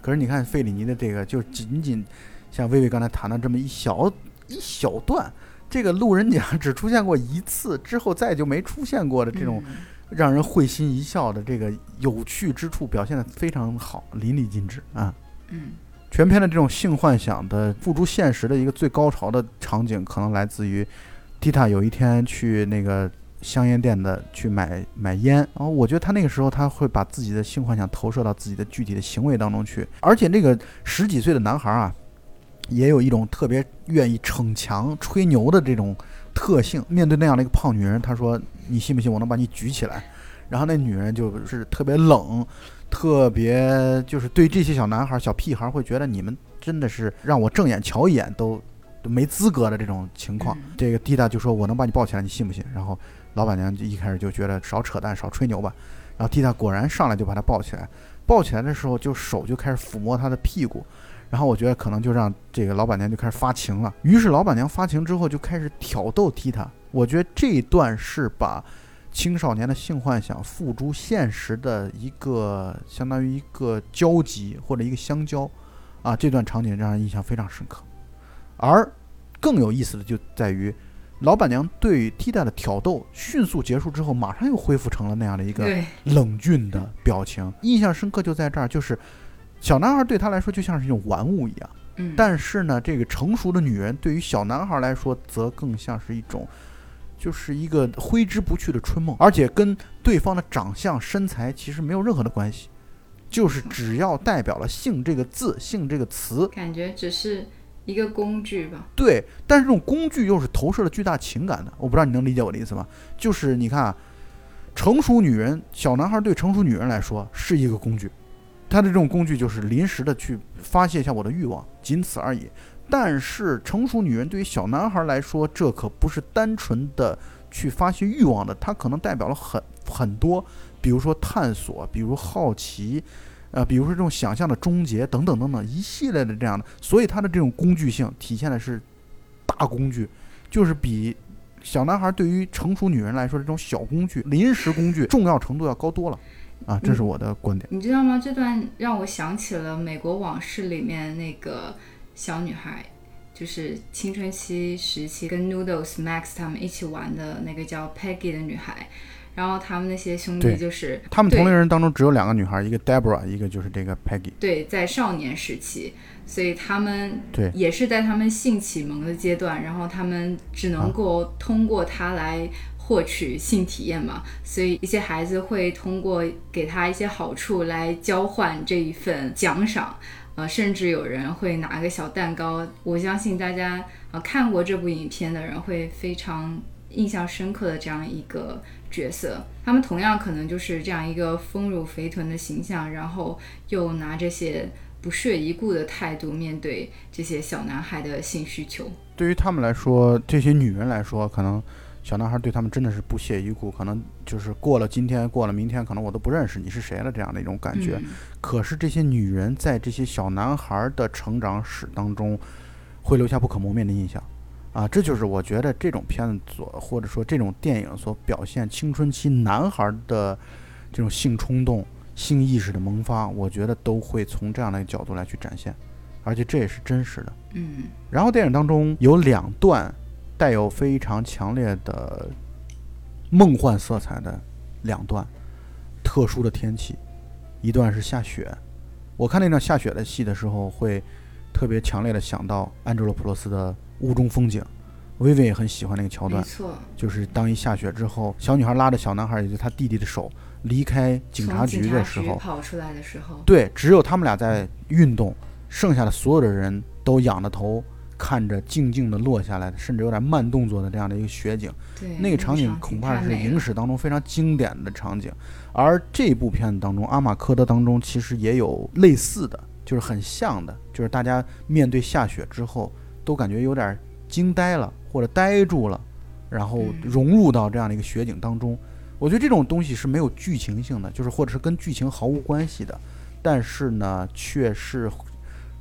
可是你看费里尼的这个，就仅仅像薇薇刚才谈的这么一小一小段，这个路人甲只出现过一次，之后再就没出现过的这种让人会心一笑的这个有趣之处，表现的非常好，淋漓尽致啊。嗯，全片的这种性幻想的付诸现实的一个最高潮的场景，可能来自于蒂塔有一天去那个。香烟店的去买买烟，然后我觉得他那个时候他会把自己的性幻想投射到自己的具体的行为当中去，而且那个十几岁的男孩啊，也有一种特别愿意逞强吹牛的这种特性。面对那样的一个胖女人，他说：“你信不信我能把你举起来？”然后那女人就是特别冷，特别就是对这些小男孩、小屁孩会觉得你们真的是让我正眼瞧一眼都都没资格的这种情况。这个蒂达就说：“我能把你抱起来，你信不信？”然后。老板娘就一开始就觉得少扯淡，少吹牛吧。然后蒂塔果然上来就把他抱起来，抱起来的时候就手就开始抚摸他的屁股。然后我觉得可能就让这个老板娘就开始发情了。于是老板娘发情之后就开始挑逗蒂塔。我觉得这一段是把青少年的性幻想付诸现实的一个相当于一个交集或者一个相交，啊，这段场景让人印象非常深刻。而更有意思的就在于，老板娘对 T 大的挑逗迅速结束之后，马上又恢复成了那样的一个，冷峻的表情。印象深刻就在这儿，就是小男孩对他来说就像是一种玩物一样。嗯，但是呢，这个成熟的女人对于小男孩来说，则更像是一种，就是一个挥之不去的春梦，而且跟对方的长相、身材其实没有任何的关系，就是只要代表了“性”这个字、“性”这个词，感觉只是一个工具吧。对。但是这种工具又是投射了巨大情感的，我不知道你能理解我的意思吗？就是你看啊，成熟女人，小男孩对成熟女人来说是一个工具，他的这种工具就是临时的去发泄一下我的欲望，仅此而已。但是成熟女人对于小男孩来说，这可不是单纯的去发泄欲望的，它可能代表了很很多，比如说探索，比如好奇，呃，比如说这种想象的终结等等等等一系列的这样的，所以它的这种工具性体现的是大工具，就是比小男孩对于成熟女人来说，这种小工具、临时工具重要程度要高多了。啊，这是我的观点。你知道吗？这段让我想起了《美国往事》里面那个小女孩，就是青春期时期跟 Noodles Max 他们一起玩的那个叫 Peggy 的女孩。然后他们那些兄弟就是他们同龄人当中只有两个女孩，一个 Deborah，一个就是这个 Peggy。对，在少年时期，所以他们对也是在他们性启蒙的阶段，然后他们只能够通过它来获取性体验嘛，所以一些孩子会通过给他一些好处来交换这一份奖赏。呃，甚至有人会拿个小蛋糕。我相信大家呃看过这部影片的人会非常印象深刻的这样一个角色。他们同样可能就是这样一个丰乳肥臀的形象，然后又拿这些不屑一顾的态度面对这些小男孩的性需求。对于他们来说，这些女人来说，可能小男孩对他们真的是不屑一顾，可能就是过了今天，过了明天，可能我都不认识你是谁了这样的一种感觉。嗯可是这些女人在这些小男孩的成长史当中，会留下不可磨灭的印象。啊，这就是我觉得这种片子所或者说这种电影所表现青春期男孩的这种性冲动、性意识的萌发，我觉得都会从这样的角度来去展现，而且这也是真实的。嗯然后电影当中有两段带有非常强烈的梦幻色彩的两段特殊的天气，一段是下雪。我看那段下雪的戏的时候，会特别强烈的想到安哲罗普洛斯的《雾中风景》，薇薇也很喜欢那个桥段，没错，就是当一下雪之后，小女孩拉着小男孩，也就是他弟弟的手离开警察局的时候，跑出来的时候，对，只有他们俩在运动，剩下的所有的人都仰着头看着静静的落下来的，甚至有点慢动作的这样的一个雪景。对那个场景恐怕是影史当中非常经典的场景。而这部片子当中，阿马科德当中其实也有类似的，就是很像的，就是大家面对下雪之后，都感觉有点惊呆了或者呆住了，然后嗯融入到这样的一个雪景当中。我觉得这种东西是没有剧情性的，就是或者是跟剧情毫无关系的，但是呢，却是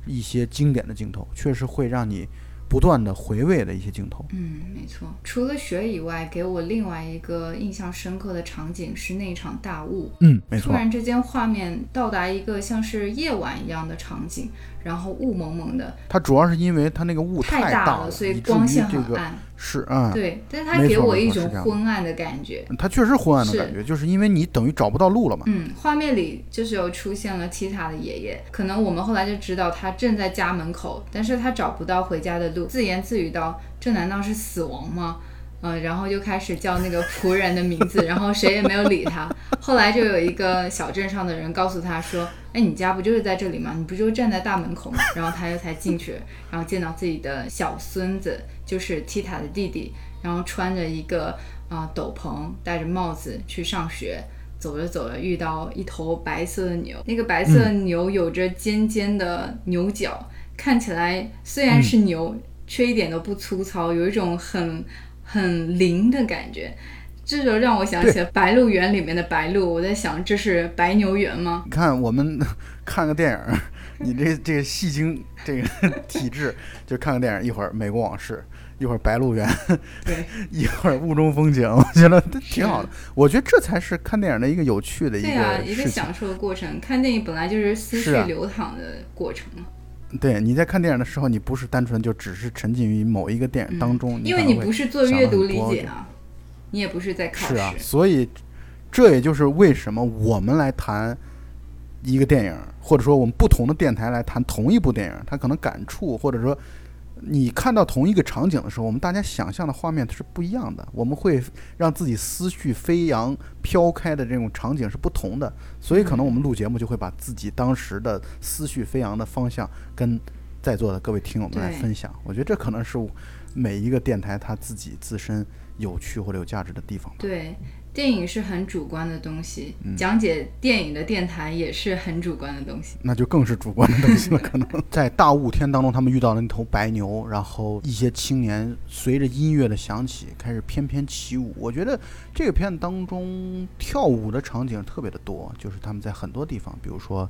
一些经典的镜头，确实会让你不断的回味的一些镜头。嗯，没错。除了雪以外，给我另外一个印象深刻的场景是那场大雾。嗯，没错。突然之间，画面到达一个像是夜晚一样的场景，然后雾蒙蒙的，它主要是因为它那个雾太大了，所以光线这个很暗。是啊、对，但是它给我一种昏暗的感觉。它确实昏暗的感觉，就是因为你等于找不到路了嘛。嗯，画面里就是有出现了 Tita 的爷爷，可能我们后来就知道他正在家门口，但是他找不到回家的路，自言自语道：“这难道是死亡吗？”呃，然后就开始叫那个仆人的名字，然后谁也没有理他。后来就有一个小镇上的人告诉他说：“哎，你家不就是在这里吗？你不就站在大门口吗？”然后他又才进去，然后见到自己的小孙子，就是 Tita 的弟弟，然后穿着一个啊、斗篷，戴着帽子去上学。走着走着，遇到一头白色的牛，那个白色的牛有着尖尖的牛角，看起来虽然是牛，却一点都不粗糙，有一种很很灵的感觉。这就让我想起了《白鹿原》里面的白鹿，我在想，这是白牛原吗？你看我们 看个电影儿，你这这个戏精这个体质，就看个电影，一会儿《美国往事》，一会儿白鹿原，对，一会儿雾中风景，我觉得挺好的。我觉得这才是看电影的一个有趣的一个对啊。一个享受的过程。看电影本来就是思绪流淌的过程嘛，对，你在看电影的时候，你不是单纯就只是沉浸于某一个电影当中，嗯因为你不是做阅读理解啊，你也不是在考试。是啊，所以这也就是为什么我们来谈一个电影，或者说我们不同的电台来谈同一部电影，它可能感触或者说你看到同一个场景的时候，我们大家想象的画面是不一样的，我们会让自己思绪飞扬、飘开的这种场景是不同的，所以可能我们录节目就会把自己当时的思绪飞扬的方向跟在座的各位听友们来分享。我觉得这可能是每一个电台它自己自身有趣或者有价值的地方吧。对，电影是很主观的东西，嗯讲解电影的电台也是很主观的东西。那就更是主观的东西了。可能 在大雾天当中，他们遇到了那头白牛，然后一些青年随着音乐的响起，开始翩翩起舞。我觉得这个片子当中跳舞的场景特别的多，就是他们在很多地方，比如说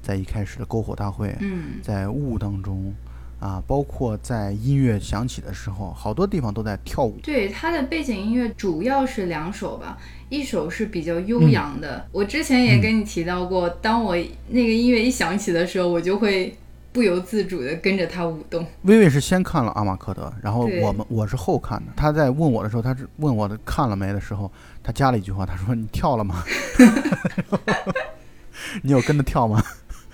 在一开始的篝火大会，嗯，在雾当中。啊，包括在音乐响起的时候，好多地方都在跳舞。对，它的背景音乐主要是两首吧，一首是比较悠嗯扬的。我之前也跟你提到过，当我那个音乐一响起的时候，我就会不由自主的跟着它舞动。薇薇是先看了《阿马克德》，然后我们我是后看的。他在问我的时候，他是问我的看了没的时候，他加了一句话，他说：“你跳了吗？你有跟着跳吗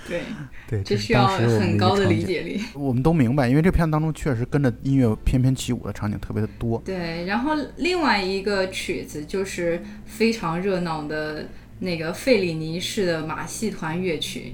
对，？”对，这需要很高的。理解力。我们都明白，因为这片当中确实跟着音乐翩翩起舞的场景特别的多。对，然后另外一个曲子就是非常热闹的那个费里尼式的马戏团乐曲。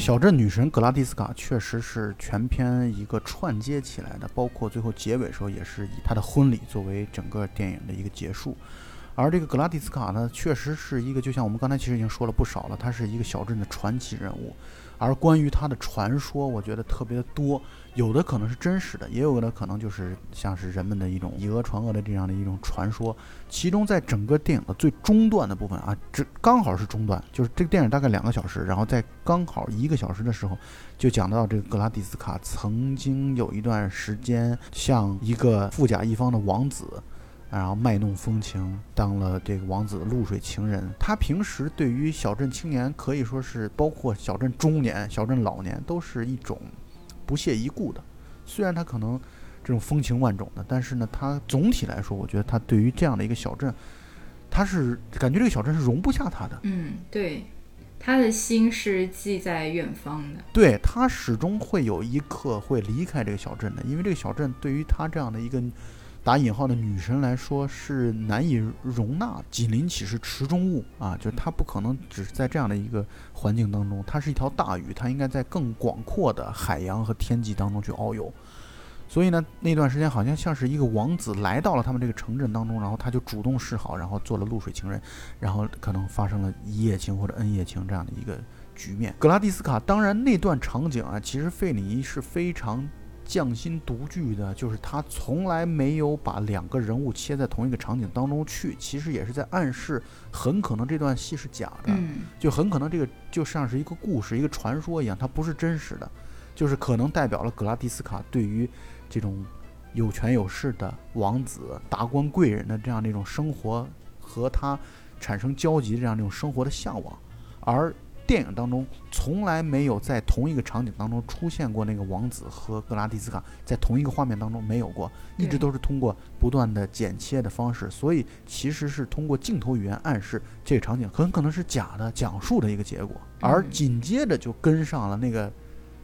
小镇女神格拉蒂斯卡确实是全片一个串接起来的，包括最后结尾时候也是以她的婚礼作为整个电影的一个结束。而这个格拉蒂斯卡呢，确实是一个，就像我们刚才其实已经说了不少了，她是一个小镇的传奇人物。而关于她的传说，我觉得特别的多，有的可能是真实的，也有的可能就是像是人们的一种以讹传讹的这样的一种传说。其中在整个电影的最中段的部分啊，这刚好是中段，就是这个电影大概两个小时，然后在刚好一个小时的时候，就讲到这个格拉蒂斯卡曾经有一段时间像一个富甲一方的王子。然后卖弄风情，当了这个王子的露水情人。他平时对于小镇青年可以说是，包括小镇中年、小镇老年，都是一种不屑一顾的。虽然他可能这种风情万种的，但是呢，他总体来说，我觉得他对于这样的一个小镇，他是感觉这个小镇是容不下他的。嗯，对，他的心是寄在远方的。对他始终会有一刻会离开这个小镇的，因为这个小镇对于他这样的一个打引号的女神来说是难以容纳，紧邻岂是池中物啊，就是她不可能只是在这样的一个环境当中，它是一条大鱼，它应该在更广阔的海洋和天际当中去遨游。所以呢，那段时间好像像是一个王子来到了他们这个城镇当中，然后他就主动示好，然后做了露水情人，然后可能发生了一夜情或者恩夜情这样的一个局面。格拉蒂斯卡，当然那段场景啊，其实费里尼是非常匠心独具的，就是他从来没有把两个人物切在同一个场景当中去，其实也是在暗示很可能这段戏是假的，嗯，就很可能这个就像是一个故事、一个传说一样，它不是真实的，就是可能代表了格拉蒂斯卡对于这种有权有势的王子、达官贵人的这样的一种生活和他产生交集这样一种生活的向往，而电影当中从来没有在同一个场景当中出现过那个王子和格拉蒂斯卡在同一个画面当中没有过，一直都是通过不断的剪切的方式，所以其实是通过镜头语言暗示这个场景很可能是假的讲述的一个结果，而嗯紧接着就跟上了那个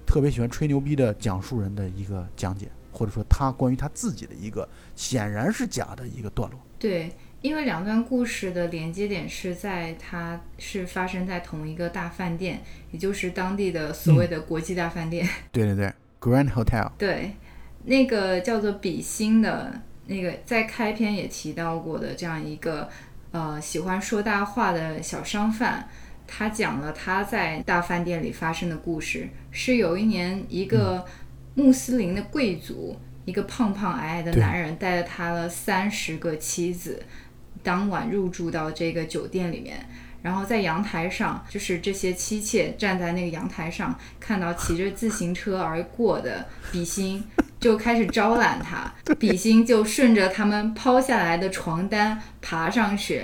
特别喜欢吹牛逼的讲述人的一个讲解，或者说他关于他自己的一个显然是假的一个段落。对，因为两段故事的连接点是在它是发生在同一个大饭店，也就是当地的所谓的国际大饭店。对对对，Grand Hotel，对，那个叫做比心的那个，在开篇也提到过的这样一个呃喜欢说大话的小商贩，他讲了他在大饭店里发生的故事。是有一年一个穆斯林的贵族，一个胖胖矮矮的男人带着他的三十个妻子，当晚入住到这个酒店里面。然后在阳台上，就是这些妻妾站在那个阳台上，看到骑着自行车而过的比心，就开始招揽他。比心就顺着他们抛下来的床单爬上去，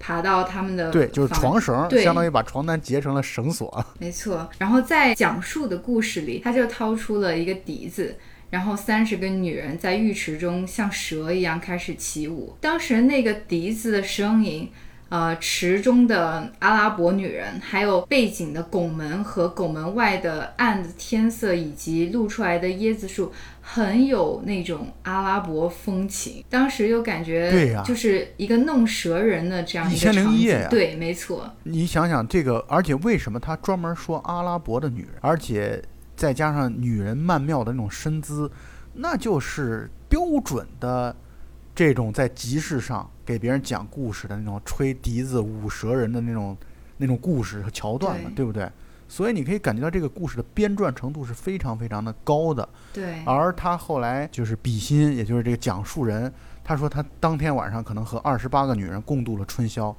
爬到他们的对，就是床绳，对相当于把床单结成了绳索。没错，然后在讲述的故事里，他就掏出了一个笛子，然后三十个女人在浴池中像蛇一样开始起舞。当时那个笛子的声音，呃，池中的阿拉伯女人，还有背景的拱门和拱门外的暗的天色，以及露出来的椰子树，很有那种阿拉伯风情。当时又感觉对觉呀就是一个弄蛇人的这样一一千零个场景。一夜呀对，没错。你想想这个，而且为什么他专门说阿拉伯的女人，而且再加上女人曼妙的那种身姿，那就是标准的这种在集市上给别人讲故事的那种吹笛子舞蛇人的那种那种故事和桥段嘛，对对不对？所以你可以感觉到这个故事的编撰程度是非常非常的高的。对，而他后来就是比心，也就是这个讲述人，他说他当天晚上可能和二十八个女人共度了春宵。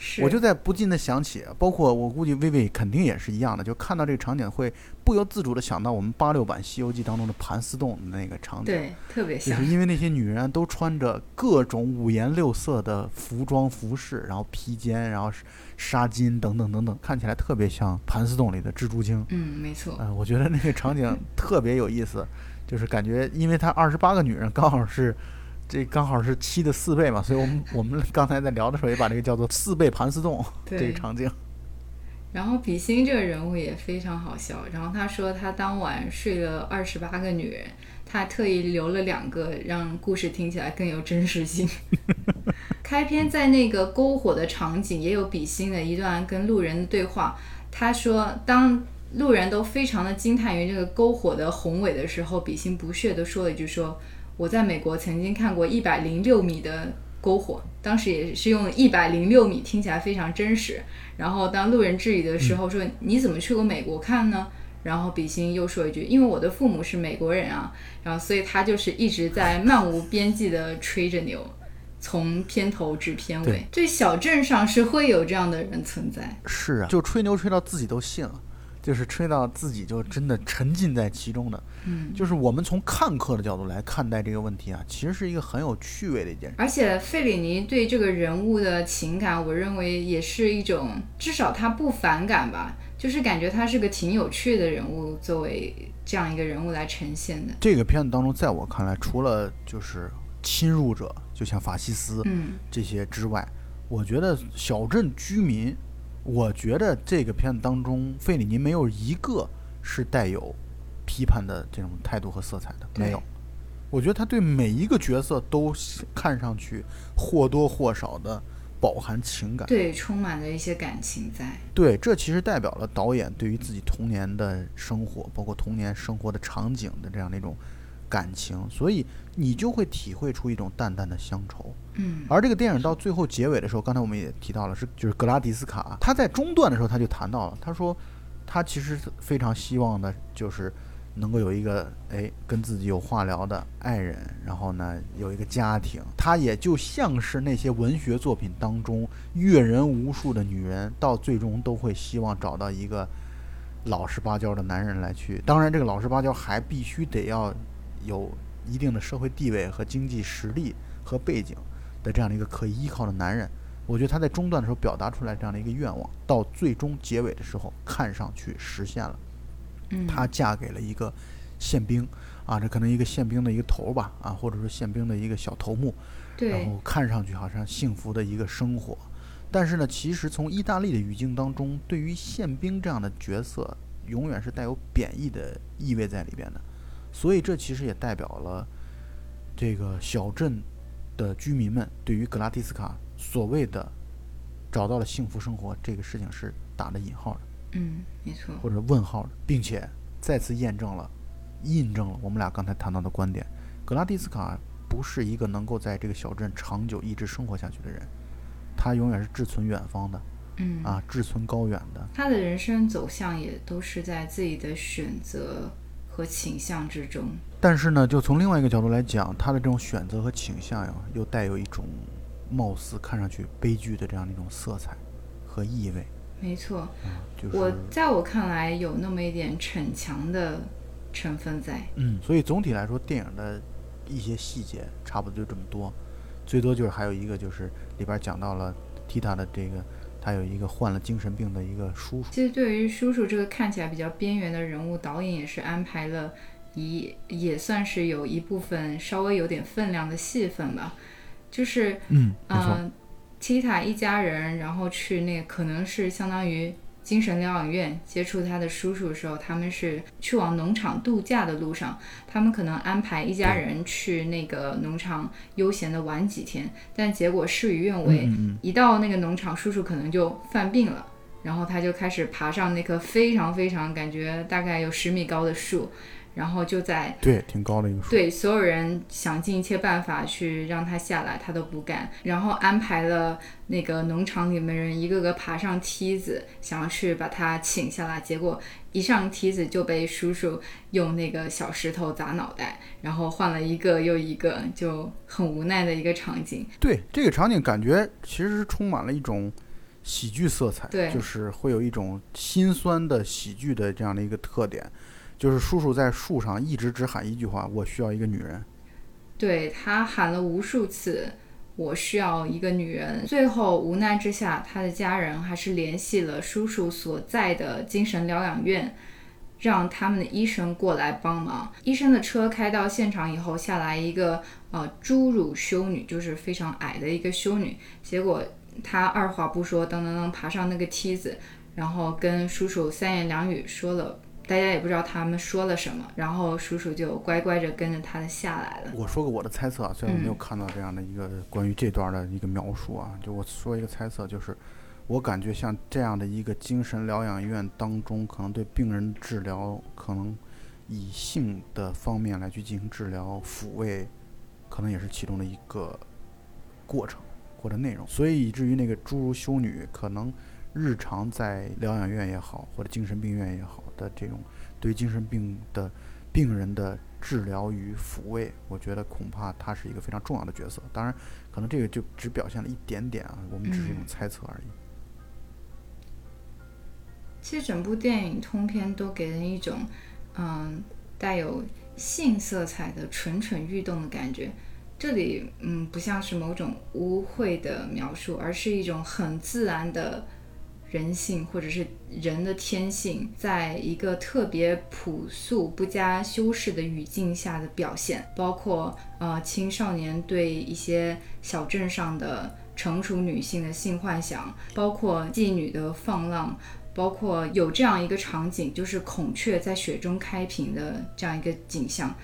是我就在不禁的想起，包括我估计薇薇肯定也是一样的，就看到这个场景会不由自主的想到我们八六版《西游记》当中的盘丝洞的那个场景。对，特别像就是。因为那些女人都穿着各种五颜六色的服装服饰，然后披肩，然后纱巾等等等等，看起来特别像盘丝洞里的蜘蛛精。嗯，没错。嗯、我觉得那个场景 特别有意思，就是感觉，因为她二十八个女人刚好是，这刚好是七的四倍嘛，所以我们 我们刚才在聊的时候也把这个叫做四倍盘丝洞这个场景。然后比心这个人物也非常好笑。然后他说他当晚睡了二十八个女人，他特意留了两个，让故事听起来更有真实性。开篇在那个篝火的场景也有比心的一段跟路人的对话。他说，当路人都非常的惊叹于这个篝火的宏伟的时候，比心不屑地说了一句说：“我在美国曾经看过一百零六米的篝火，当时也是用一百零六米，听起来非常真实。”然后当路人质疑的时候说：“你怎么去过美国看呢？”然后比心又说一句：“因为我的父母是美国人啊。”然后所以他就是一直在漫无边际的吹着牛，从片头至片尾。这小镇上是会有这样的人存在。是啊，就吹牛吹到自己都信了，就是吹到自己就真的沉浸在其中的。嗯，就是我们从看客的角度来看待这个问题啊，其实是一个很有趣味的一件事。而且费里尼对这个人物的情感，我认为也是一种，至少他不反感吧，就是感觉他是个挺有趣的人物，作为这样一个人物来呈现的。这个片子当中，在我看来，除了就是侵入者，就像法西斯嗯，这些之外，我觉得小镇居民，我觉得这个片子当中，费里尼没有一个是带有批判的这种态度和色彩的，没有。我觉得他对每一个角色都看上去或多或少的饱含情感。对，充满了一些感情在。对，这其实代表了导演对于自己童年的生活，包括童年生活的场景的这样的一种感情，所以你就会体会出一种淡淡的乡愁。而这个电影到最后结尾的时候，刚才我们也提到了，是就是格拉迪斯卡，他在中段的时候他就谈到了，他说他其实非常希望的就是能够有一个哎跟自己有话聊的爱人，然后呢有一个家庭，他也就像是那些文学作品当中阅人无数的女人，到最终都会希望找到一个老实巴交的男人来去，当然这个老实巴交还必须得要有一定的社会地位和经济实力和背景。的这样的一个可以依靠的男人，我觉得他在中段的时候表达出来这样的一个愿望，到最终结尾的时候看上去实现了。嗯，她嫁给了一个宪兵啊，这可能一个宪兵的一个头儿吧啊，或者说宪兵的一个小头目，然后看上去好像幸福的一个生活。但是呢，其实从意大利的语境当中，对于宪兵这样的角色，永远是带有贬义的意味在里边的。所以这其实也代表了这个小镇的居民们对于格拉蒂斯卡所谓的找到了幸福生活这个事情是打了引号的，嗯，没错。或者问号的，并且再次验证了、印证了我们俩刚才谈到的观点：格拉蒂斯卡不是一个能够在这个小镇长久一直生活下去的人，他永远是志存远方的嗯啊，志存高远的。他的人生走向也都是在自己的选择和倾向之中。但是呢，就从另外一个角度来讲，他的这种选择和倾向呀，又带有一种貌似看上去悲剧的这样的一种色彩和意味。没错，就是我在我看来有那么一点逞强的成分在。嗯，所以总体来说，电影的一些细节差不多就这么多，最多就是还有一个就是里边讲到了 Tita 的这个，他有一个患了精神病的一个叔叔。其实对于叔叔这个看起来比较边缘的人物，导演也是安排了一也算是有一部分稍微有点分量的戏份吧，就是嗯，嗯，Tita 一家人，然后去那个可能是相当于精神疗养院接触他的叔叔的时候，他们是去往农场度假的路上，他们可能安排一家人去那个农场悠闲的玩几天，但结果事与愿违，一到那个农场，叔叔可能就犯病了。然后他就开始爬上那棵非常非常感觉大概有十米高的树，然后就在对，挺高的一个树。对，所有人想尽一切办法去让他下来，他都不干。然后安排了那个农场里面人一个个爬上梯子，想要去把他请下来。结果一上梯子就被叔叔用那个小石头砸脑袋，然后换了一个又一个，就很无奈的一个场景。对这个场景，感觉其实是充满了一种喜剧色彩，对就是会有一种心酸的喜剧的这样的一个特点。就是叔叔在树上一直只喊一句话：“我需要一个女人。对他喊了无数次。我需要一个女人。最后无奈之下，他的家人还是联系了叔叔所在的精神疗养院，让他们的医生过来帮忙。医生的车开到现场以后，下来一个呃侏儒修女，就是非常矮的一个修女。结果她二话不说，噔噔噔爬上那个梯子，然后跟叔叔三言两语说了。大家也不知道他们说了什么，然后叔叔就乖乖着跟着他的下来了”。我说个我的猜测啊，虽然我没有嗯看到这样的一个关于这段的一个描述啊，就我说一个猜测，就是我感觉像这样的一个精神疗养院当中，可能对病人治疗，可能以性的方面来去进行治疗、抚慰，可能也是其中的一个过程或者内容，所以以至于那个侏儒修女可能日常在疗养院也好，或者精神病院也好的这种对精神病的病人的治疗与抚慰，我觉得恐怕他是一个非常重要的角色。当然，可能这个就只表现了一点点啊，我们只是一种嗯猜测而已。其实整部电影通篇都给人一种，嗯，带有性色彩的蠢蠢欲动的感觉。这里，嗯，不像是某种污秽的描述，而是一种很自然的人性或者是人的天性，在一个特别朴素、不加修饰的语境下的表现，包括呃青少年对一些小镇上的成熟女性的性幻想，包括妓女的放浪，包括有这样一个场景，就是孔雀在雪中开屏的这样一个景象。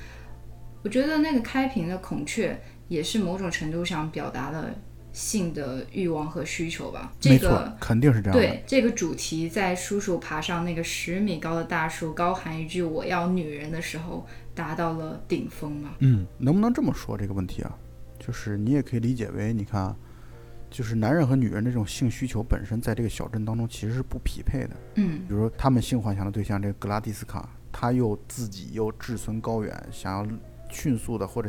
我觉得那个开屏的孔雀也是某种程度上表达了性的欲望和需求吧。这没错个，肯定是这样。对这个主题，在叔叔爬上那个十米高的大树，高喊一句“我要女人”的时候，达到了顶峰嘛。嗯，能不能这么说这个问题啊？就是你也可以理解为，你看啊，就是男人和女人这种性需求本身，在这个小镇当中其实是不匹配的。嗯比如说，他们性幻想的对象这个格拉蒂斯卡，他又自己又志存高远，想要迅速的或者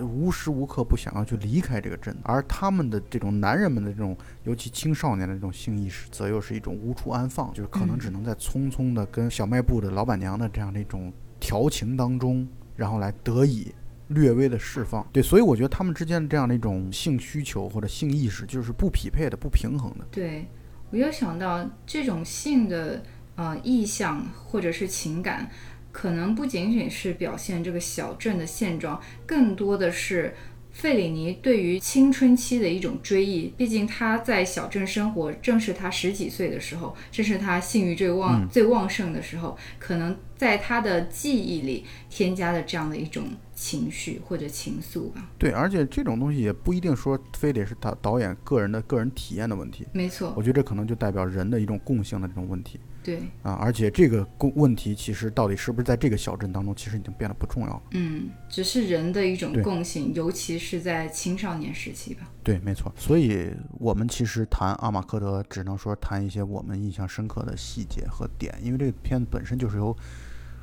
无时无刻不想要去离开这个镇，而他们的这种男人们的这种，尤其青少年的这种性意识，则又是一种无处安放，就是可能嗯只能在匆匆的跟小卖部的老板娘的这样的一种调情当中，然后来得以。略微的释放，对，所以我觉得他们之间的这样的一种性需求或者性意识，就是不匹配的、不平衡的。对，我又想到这种性的呃意向或者是情感，可能不仅仅是表现这个小镇的现状，更多的是费里尼对于青春期的一种追忆。毕竟他在小镇生活，正是他十几岁的时候，正是他性欲最旺、最旺盛的时候，可能在他的记忆里添加了这样的一种情绪或者情愫吧。对，而且这种东西也不一定说非得是导导演个人的个人体验的问题，没错，我觉得这可能就代表人的一种共性的这种问题对，啊。而且这个共问题其实到底是不是在这个小镇当中，其实已经变得不重要了。嗯，只是人的一种共性，尤其是在青少年时期吧。对，没错。所以我们其实谈阿马科德，只能说谈一些我们印象深刻的细节和点，因为这个片子本身就是由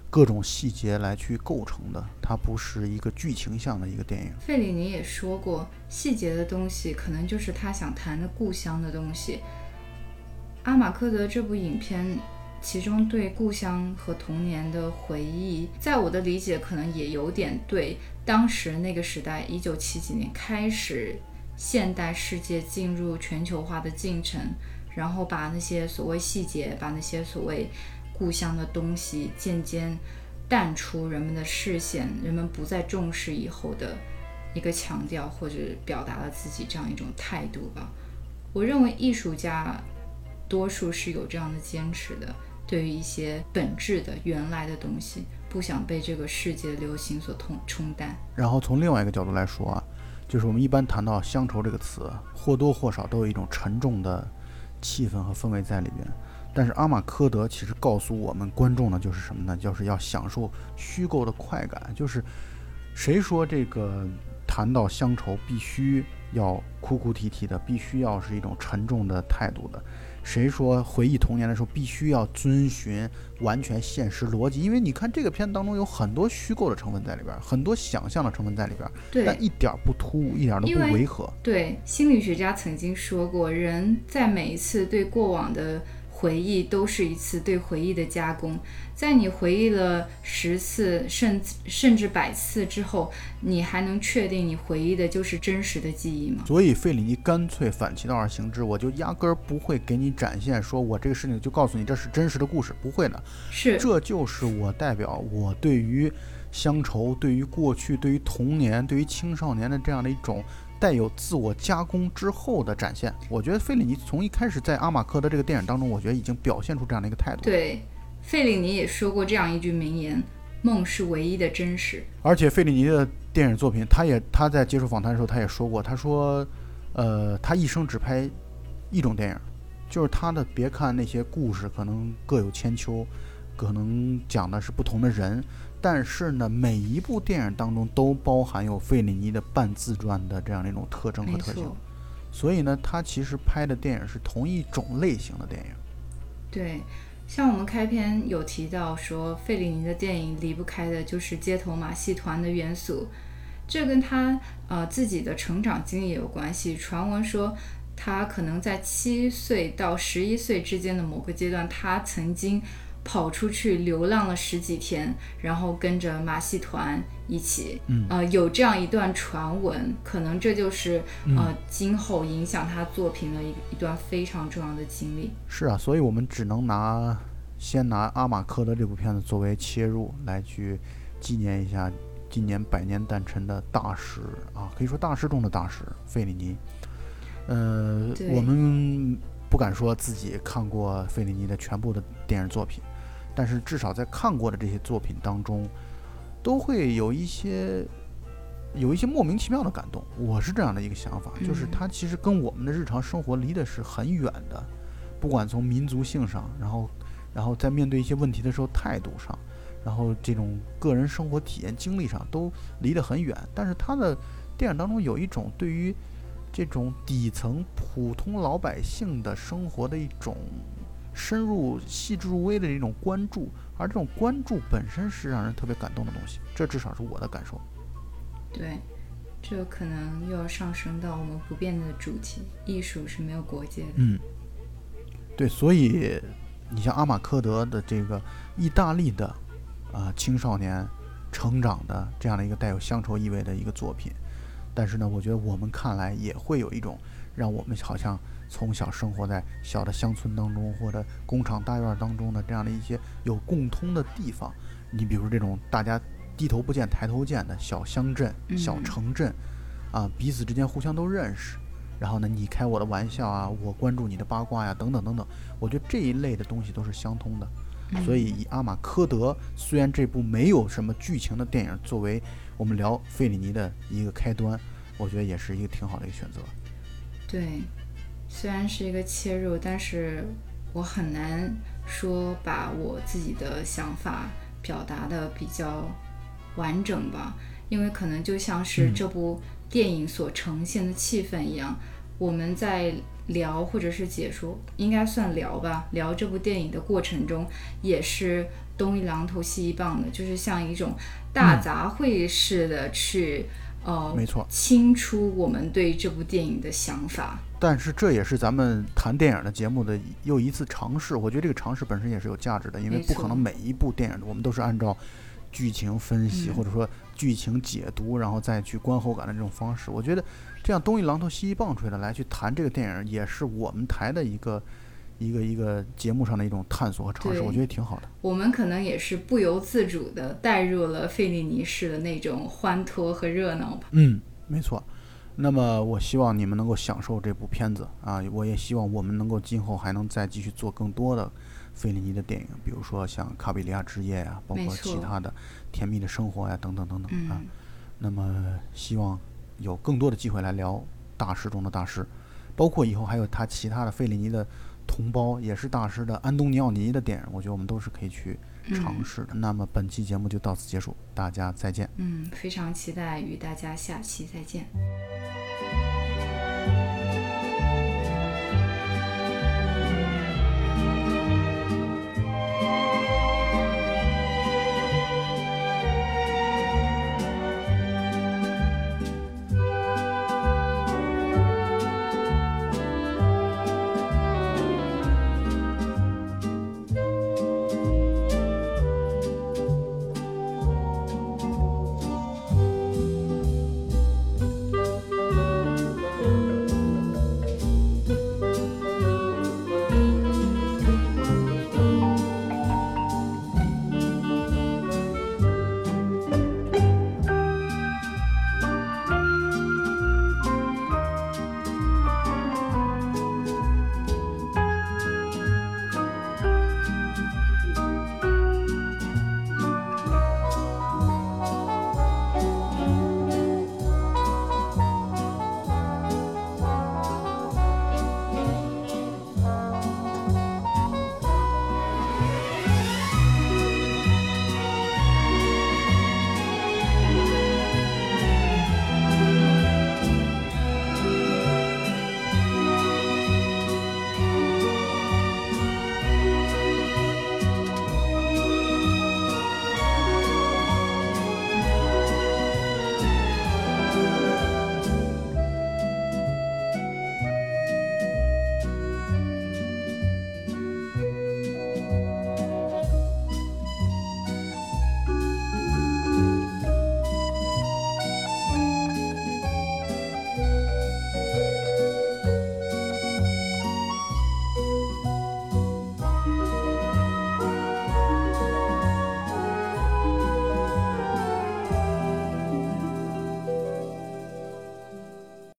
各种细节来去构成的，它不是一个剧情向的一个电影。费里尼也说过，细节的东西可能就是他想谈的故乡的东西。阿马克德这部影片，其中对故乡和童年的回忆，在我的理解可能也有点对当时那个时代，一九七几年开始现代世界进入全球化的进程，然后把那些所谓细节，把那些所谓故乡的东西渐渐淡出人们的视线，人们不再重视以后的一个强调或者表达了自己这样一种态度吧。我认为艺术家多数是有这样的坚持的，对于一些本质的原来的东西，不想被这个世界流行所冲冲淡。然后从另外一个角度来说啊，就是我们一般谈到乡愁这个词，或多或少都有一种沉重的气氛和氛围在里边。但是阿马科德其实告诉我们观众呢，就是什么呢？就是要享受虚构的快感。就是谁说这个谈到乡愁必须要哭哭啼啼的，必须要是一种沉重的态度的？谁说回忆童年的时候必须要遵循完全现实逻辑？因为你看这个片当中有很多虚构的成分在里边，很多想象的成分在里边，对，但一点儿不突兀，一点儿都不违和。对，心理学家曾经说过，人在每一次对过往的回忆，都是一次对回忆的加工。在你回忆了十次，甚甚至百次之后，你还能确定你回忆的就是真实的记忆吗？所以费里尼干脆反其道而行之，我就压根儿不会给你展现说我这个事情就告诉你这是真实的故事，不会的。是，这就是我代表我对于乡愁、对于过去、对于童年、对于青少年的这样的一种带有自我加工之后的展现。我觉得费里尼从一开始在阿马克的这个电影当中，我觉得已经表现出这样的一个态度。对，费里尼也说过这样一句名言：“梦是唯一的真实。而且费里尼的电影作品，他也他在接受访谈的时候，他也说过，他说，呃，他一生只拍一种电影，就是他的。别看那些故事可能各有千秋，可能讲的是不同的人，但是呢，每一部电影当中都包含有费里尼的半自传的这样的一种特征和特性错。，所以呢，他其实拍的电影是同一种类型的电影。对。像我们开篇有提到说，费里尼的电影离不开的就是街头马戏团的元素，这跟他呃自己的成长经历有关系。传闻说，他可能在七岁到十一岁之间的某个阶段，他曾经跑出去流浪了十几天，然后跟着马戏团一起，嗯呃，有这样一段传闻，可能这就是呃今后影响他作品的一一段非常重要的经历。是啊，所以我们只能拿先拿阿马科的这部片子作为切入，来去纪念一下今年百年诞辰的大师啊，可以说大师中的大师费里尼。呃，我们不敢说自己看过费里尼的全部的电影作品，但是至少在看过的这些作品当中，都会有一些有一些莫名其妙的感动。我是这样的一个想法，就是嗯它其实跟我们的日常生活离的是很远的，不管从民族性上，然后然后在面对一些问题的时候态度上，然后这种个人生活体验经历上都离得很远。但是他的电影当中有一种对于这种底层普通老百姓的生活的一种深入、细致入微的一种关注，而这种关注本身是让人特别感动的东西，这至少是我的感受。对，这可能又要上升到我们不变的主题：艺术是没有国界的。嗯，对，所以你像阿马科德的这个意大利的啊、青少年成长的这样的一个带有乡愁意味的一个作品，但是呢，我觉得我们看来也会有一种让我们好像从小生活在小的乡村当中或者工厂大院当中的这样的一些有共通的地方。你比如这种大家低头不见抬头见的小乡镇、小嗯城镇，啊，彼此之间互相都认识。然后呢，你开我的玩笑啊，我关注你的八卦呀，等等等等，我觉得这一类的东西都是相通的。所以以阿马科德，虽然这部没有什么剧情的电影作为我们聊费里尼的一个开端，我觉得也是一个挺好的一个选择。对，虽然是一个切入，但是我很难说把我自己的想法表达的比较完整吧，因为可能就像是嗯这部电影所呈现的气氛一样，我们在聊或者是解说，应该算聊吧，聊这部电影的过程中，也是东一榔头西一棒的，就是像一种大杂烩似的去。呃，没错清出我们对这部电影的想法。但是这也是咱们谈电影的节目的又一次尝试。我觉得这个尝试本身也是有价值的，因为不可能每一部电影我们都是按照剧情分析、嗯或者说剧情解读，然后再去观后感的这种方式。我觉得这样东一榔头西一棒槌的来去谈这个电影，也是我们台的一个一个一个节目上的一种探索和尝试，我觉得挺好的。我们可能也是不由自主地带入了费里尼式的那种欢脱和热闹吧。嗯，没错。那么我希望你们能够享受这部片子啊！我也希望我们能够今后还能再继续做更多的费里尼的电影，比如说像《卡比利亚之夜》呀，包括其他的《甜蜜的生活》呀，等等等等啊。嗯，那么希望有更多的机会来聊大师中的大师，包括以后还有他其他的费里尼的同胞，也是大师的安东尼奥尼的电影，我觉得我们都是可以去尝试的。那么本期节目就到此结束大家再见。嗯非常期待与大家下期再见。